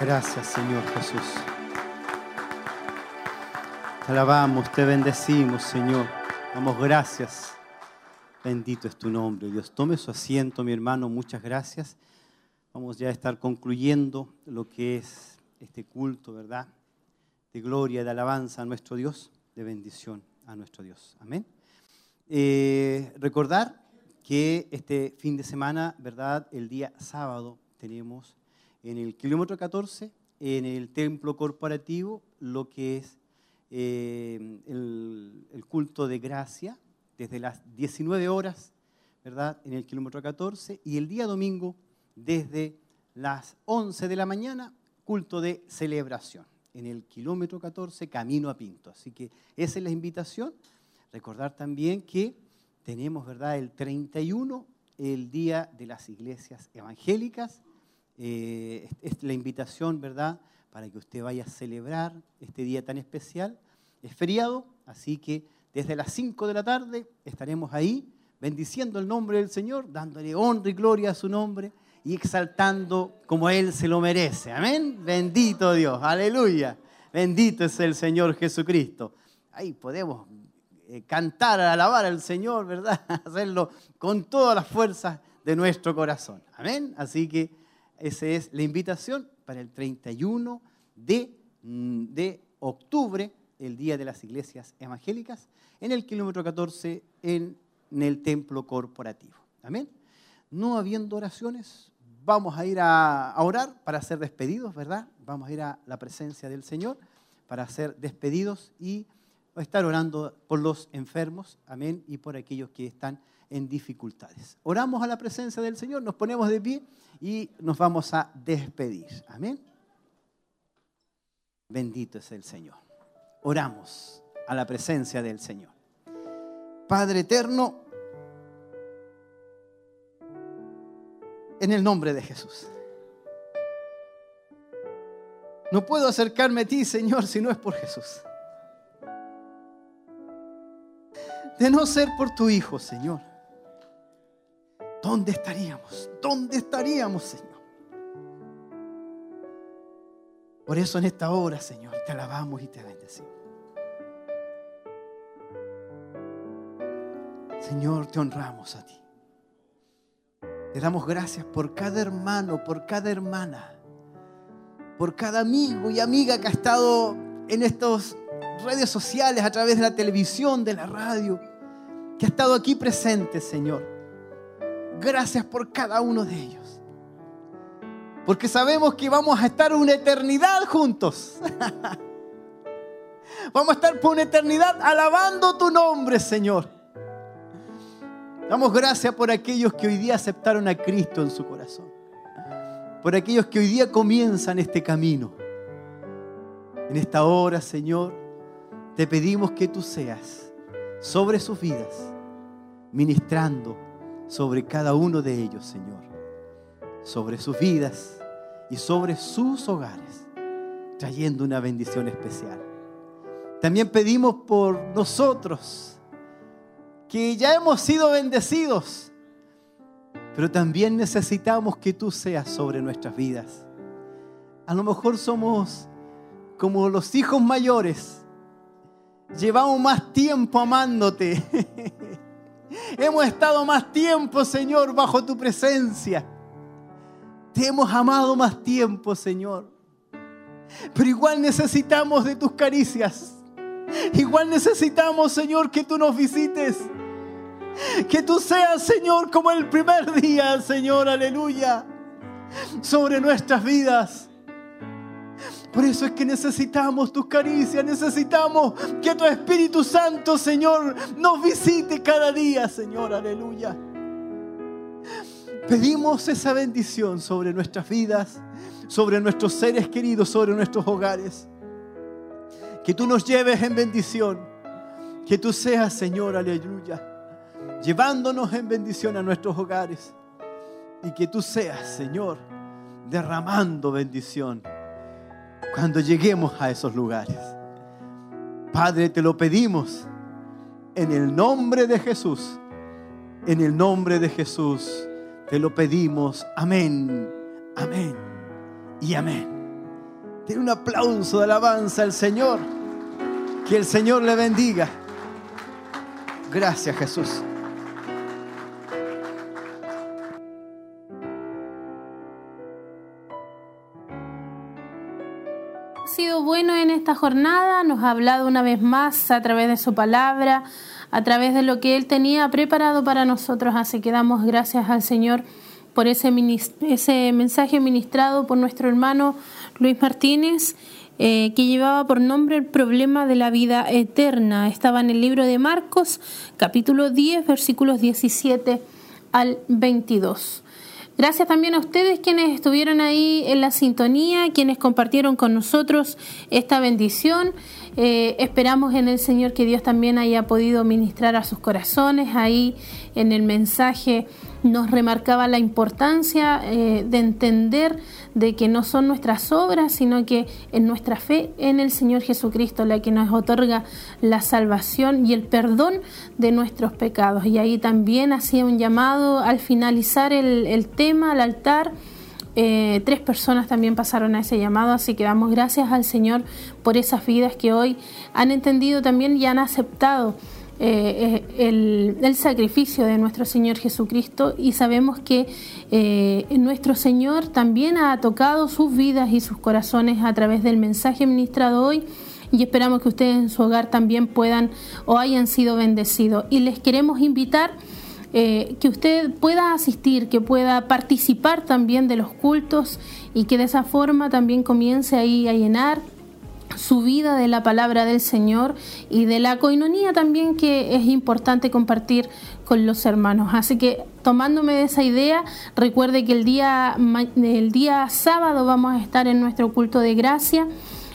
Gracias, Señor Jesús. Te alabamos, te bendecimos, Señor. Damos gracias. Bendito es tu nombre, Dios. Tome su asiento, mi hermano. Muchas gracias. Vamos ya a estar concluyendo lo que es este culto, ¿verdad? De gloria, de alabanza a nuestro Dios, de bendición a nuestro Dios. Amén. Eh, recordar que este fin de semana, ¿verdad? El día sábado tenemos en el kilómetro 14, en el templo corporativo, lo que es eh, el, el culto de gracia, desde las 19 horas, ¿verdad? En el kilómetro 14, y el día domingo, desde las 11 de la mañana, culto de celebración, en el kilómetro 14, camino a Pinto. Así que esa es la invitación. Recordar también que tenemos, ¿verdad?, el 31, el Día de las Iglesias Evangélicas. Eh, es la invitación, ¿verdad?, para que usted vaya a celebrar este día tan especial. Es feriado, así que desde las 5 de la tarde estaremos ahí bendiciendo el nombre del Señor, dándole honra y gloria a su nombre y exaltando como Él se lo merece. Amén. Bendito Dios, aleluya. Bendito es el Señor Jesucristo. Ahí podemos eh, cantar, alabar al Señor, ¿verdad? Hacerlo con todas las fuerzas de nuestro corazón. Amén. Así que esa es la invitación para el 31 de, mm, de octubre, el Día de las Iglesias Evangélicas, en el kilómetro 14, en, el templo corporativo. Amén. No habiendo oraciones, vamos a ir a, a orar para ser despedidos, ¿verdad? Vamos a ir a la presencia del Señor para ser despedidos y estar orando por los enfermos, amén, y por aquellos que están en dificultades. Oramos a la presencia del Señor, nos ponemos de pie y nos vamos a despedir, amén. Bendito es el Señor. Oramos a la presencia del Señor. Padre eterno, en el nombre de Jesús. No puedo acercarme a ti, Señor, si no es por Jesús. De no ser por tu Hijo, Señor. ¿Dónde estaríamos? ¿Dónde estaríamos, Señor? Por eso en esta hora, Señor, te alabamos y te bendecimos. Señor, te honramos a ti. Te damos gracias por cada hermano, por cada hermana, por cada amigo y amiga que ha estado en estas redes sociales, a través de la televisión, de la radio, que ha estado aquí presente, Señor. Gracias por cada uno de ellos. Porque sabemos que vamos a estar una eternidad juntos. Vamos a estar por una eternidad alabando tu nombre, Señor. Damos gracias por aquellos que hoy día aceptaron a Cristo en su corazón. Por aquellos que hoy día comienzan este camino. En esta hora, Señor, te pedimos que tú seas sobre sus vidas, ministrando sobre cada uno de ellos, Señor. Sobre sus vidas y sobre sus hogares. trayendo una bendición especial. También pedimos por nosotros, que ya hemos sido bendecidos, pero también necesitamos que tú seas sobre nuestras vidas. A lo mejor somos como los hijos mayores, llevamos más tiempo amándote. hemos estado más tiempo, Señor, bajo tu presencia. Te hemos amado más tiempo, Señor. Pero igual necesitamos de tus caricias. Igual necesitamos, Señor, que tú nos visites. Que tú seas, Señor, como el primer día, Señor, aleluya, sobre nuestras vidas. Por eso es que necesitamos tus caricias, necesitamos que tu Espíritu Santo, Señor, nos visite cada día, Señor, aleluya. Pedimos esa bendición sobre nuestras vidas, sobre nuestros seres queridos, sobre nuestros hogares. Que tú nos lleves en bendición. Que tú seas, Señor, aleluya, llevándonos en bendición a nuestros hogares. Y que tú seas, Señor, derramando bendición cuando lleguemos a esos lugares. Padre, te lo pedimos en el nombre de Jesús. En el nombre de Jesús te lo pedimos. Amén, amén y amén. Tiene un aplauso de alabanza al Señor. Que el Señor le bendiga. Gracias Jesús. Sido bueno en esta jornada, nos ha hablado una vez más a través de su palabra, a través de lo que Él tenía preparado para nosotros, así que damos gracias al Señor por ese, ese mensaje ministrado por nuestro hermano Luis Martínez, eh, que llevaba por nombre el problema de la vida eterna. Estaba en el libro de Marcos, capítulo 10, versículos 17 al 22. Gracias también a ustedes quienes estuvieron ahí en la sintonía, quienes compartieron con nosotros esta bendición. Eh, esperamos en el Señor que Dios también haya podido ministrar a sus corazones. Ahí en el mensaje nos remarcaba la importancia eh, de entender de que no son nuestras obras, sino que es nuestra fe en el Señor Jesucristo la que nos otorga la salvación y el perdón de nuestros pecados. Y ahí también hacía un llamado al finalizar el, tema, al altar. Eh, tres personas también pasaron a ese llamado, así que damos gracias al Señor por esas vidas que hoy han entendido también y han aceptado eh, el, el sacrificio de nuestro Señor Jesucristo y sabemos que eh, nuestro Señor también ha tocado sus vidas y sus corazones a través del mensaje ministrado hoy y esperamos que ustedes en su hogar también puedan o hayan sido bendecidos. Y les queremos invitar eh, que usted pueda asistir, que pueda participar también de los cultos y que de esa forma también comience ahí a llenar su vida de la palabra del Señor y de la coinonía también que es importante compartir con los hermanos. Así que tomándome de esa idea, recuerde que el día, el día sábado vamos a estar en nuestro culto de gracia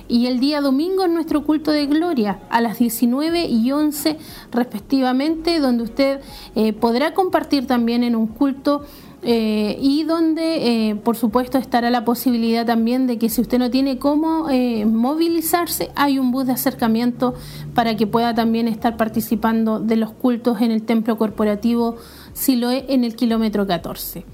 y el día domingo en nuestro culto de gloria a las 19 y 11 respectivamente, donde usted eh, podrá compartir también en un culto eh, y donde, eh, por supuesto, estará la posibilidad también de que si usted no tiene cómo eh, movilizarse, hay un bus de acercamiento para que pueda también estar participando de los cultos en el templo corporativo Siloé en el kilómetro 14.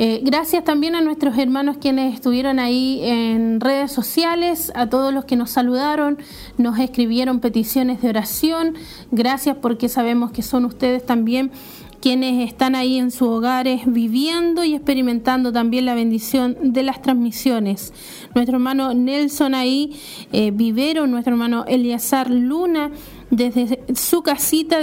Eh, gracias también a nuestros hermanos quienes estuvieron ahí en redes sociales, a todos los que nos saludaron, nos escribieron peticiones de oración. Gracias porque sabemos que son ustedes también quienes están ahí en sus hogares viviendo y experimentando también la bendición de las transmisiones. Nuestro hermano Nelson ahí, eh, Vivero, nuestro hermano Eliazar Luna, desde su casita,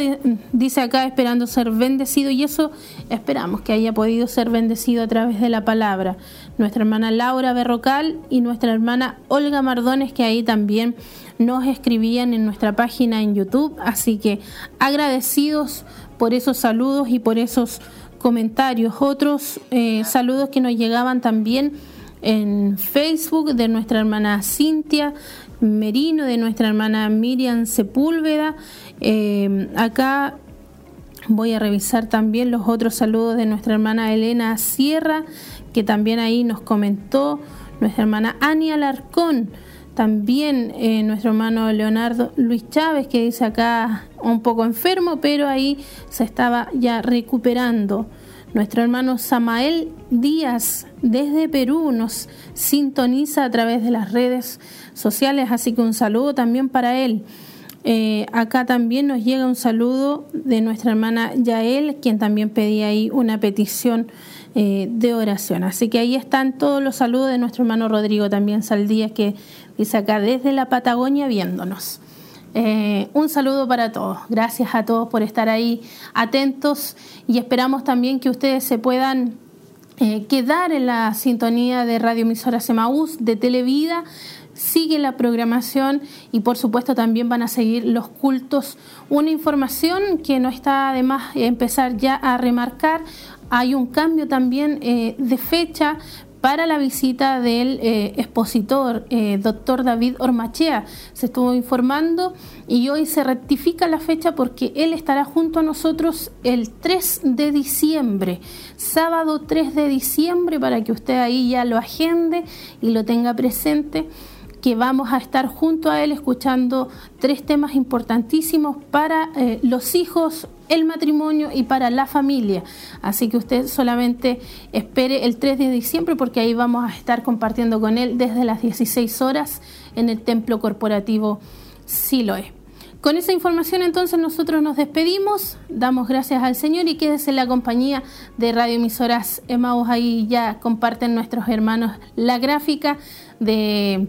dice acá, esperando ser bendecido y eso esperamos que haya podido ser bendecido a través de la palabra. Nuestra hermana Laura Berrocal y nuestra hermana Olga Mardones, que ahí también nos escribían en nuestra página en YouTube. Así que agradecidos por esos saludos y por esos comentarios. Otros eh, saludos que nos llegaban también en Facebook de nuestra hermana Cintia Merino, de nuestra hermana Miriam Sepúlveda. Eh, acá voy a revisar también los otros saludos de nuestra hermana Elena Sierra, que también ahí nos comentó, nuestra hermana Ania Alarcón también eh, nuestro hermano Leonardo Luis Chávez, que dice acá un poco enfermo, pero ahí se estaba ya recuperando. Nuestro hermano Samael Díaz desde Perú nos sintoniza a través de las redes sociales, así que un saludo también para él. Eh, acá también nos llega un saludo de nuestra hermana Yael, quien también pedía ahí una petición eh, de oración. Así que ahí están todos los saludos de nuestro hermano Rodrigo también Saldías, que dice acá desde la Patagonia viéndonos. Eh, un saludo para todos. Gracias a todos por estar ahí atentos y esperamos también que ustedes se puedan quedar en la sintonía de Radio Emisora Semaús, de Televida sigue la programación y por supuesto también van a seguir los cultos. Una información que no está de más empezar ya a remarcar, hay un cambio también eh, de fecha para la visita del eh, expositor, eh, doctor David Ormachea. Se estuvo informando y hoy se rectifica la fecha porque él estará junto a nosotros el 3 de diciembre, sábado 3 de diciembre, para que usted ahí ya lo agende y lo tenga presente que vamos a estar junto a él escuchando tres temas importantísimos para eh, los hijos, el matrimonio y para la familia. Así que usted solamente espere el 3 de diciembre porque ahí vamos a estar compartiendo con él desde las 16 horas en el templo corporativo Siloé. Con esa información entonces nosotros nos despedimos, damos gracias al Señor y quédese en la compañía de Radio Emisoras Emaus. Ahí ya comparten nuestros hermanos la gráfica de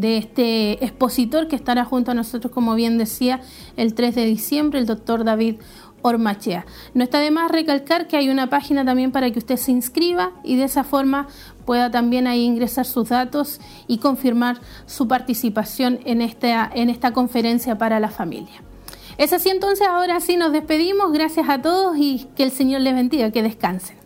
de este expositor que estará junto a nosotros, como bien decía, el 3 de diciembre, el doctor David Ormachea. No está de más recalcar que hay una página también para que usted se inscriba y de esa forma pueda también ahí ingresar sus datos y confirmar su participación en esta, en esta conferencia para la familia. Es así entonces, ahora sí nos despedimos, gracias a todos y que el Señor les bendiga, que descansen.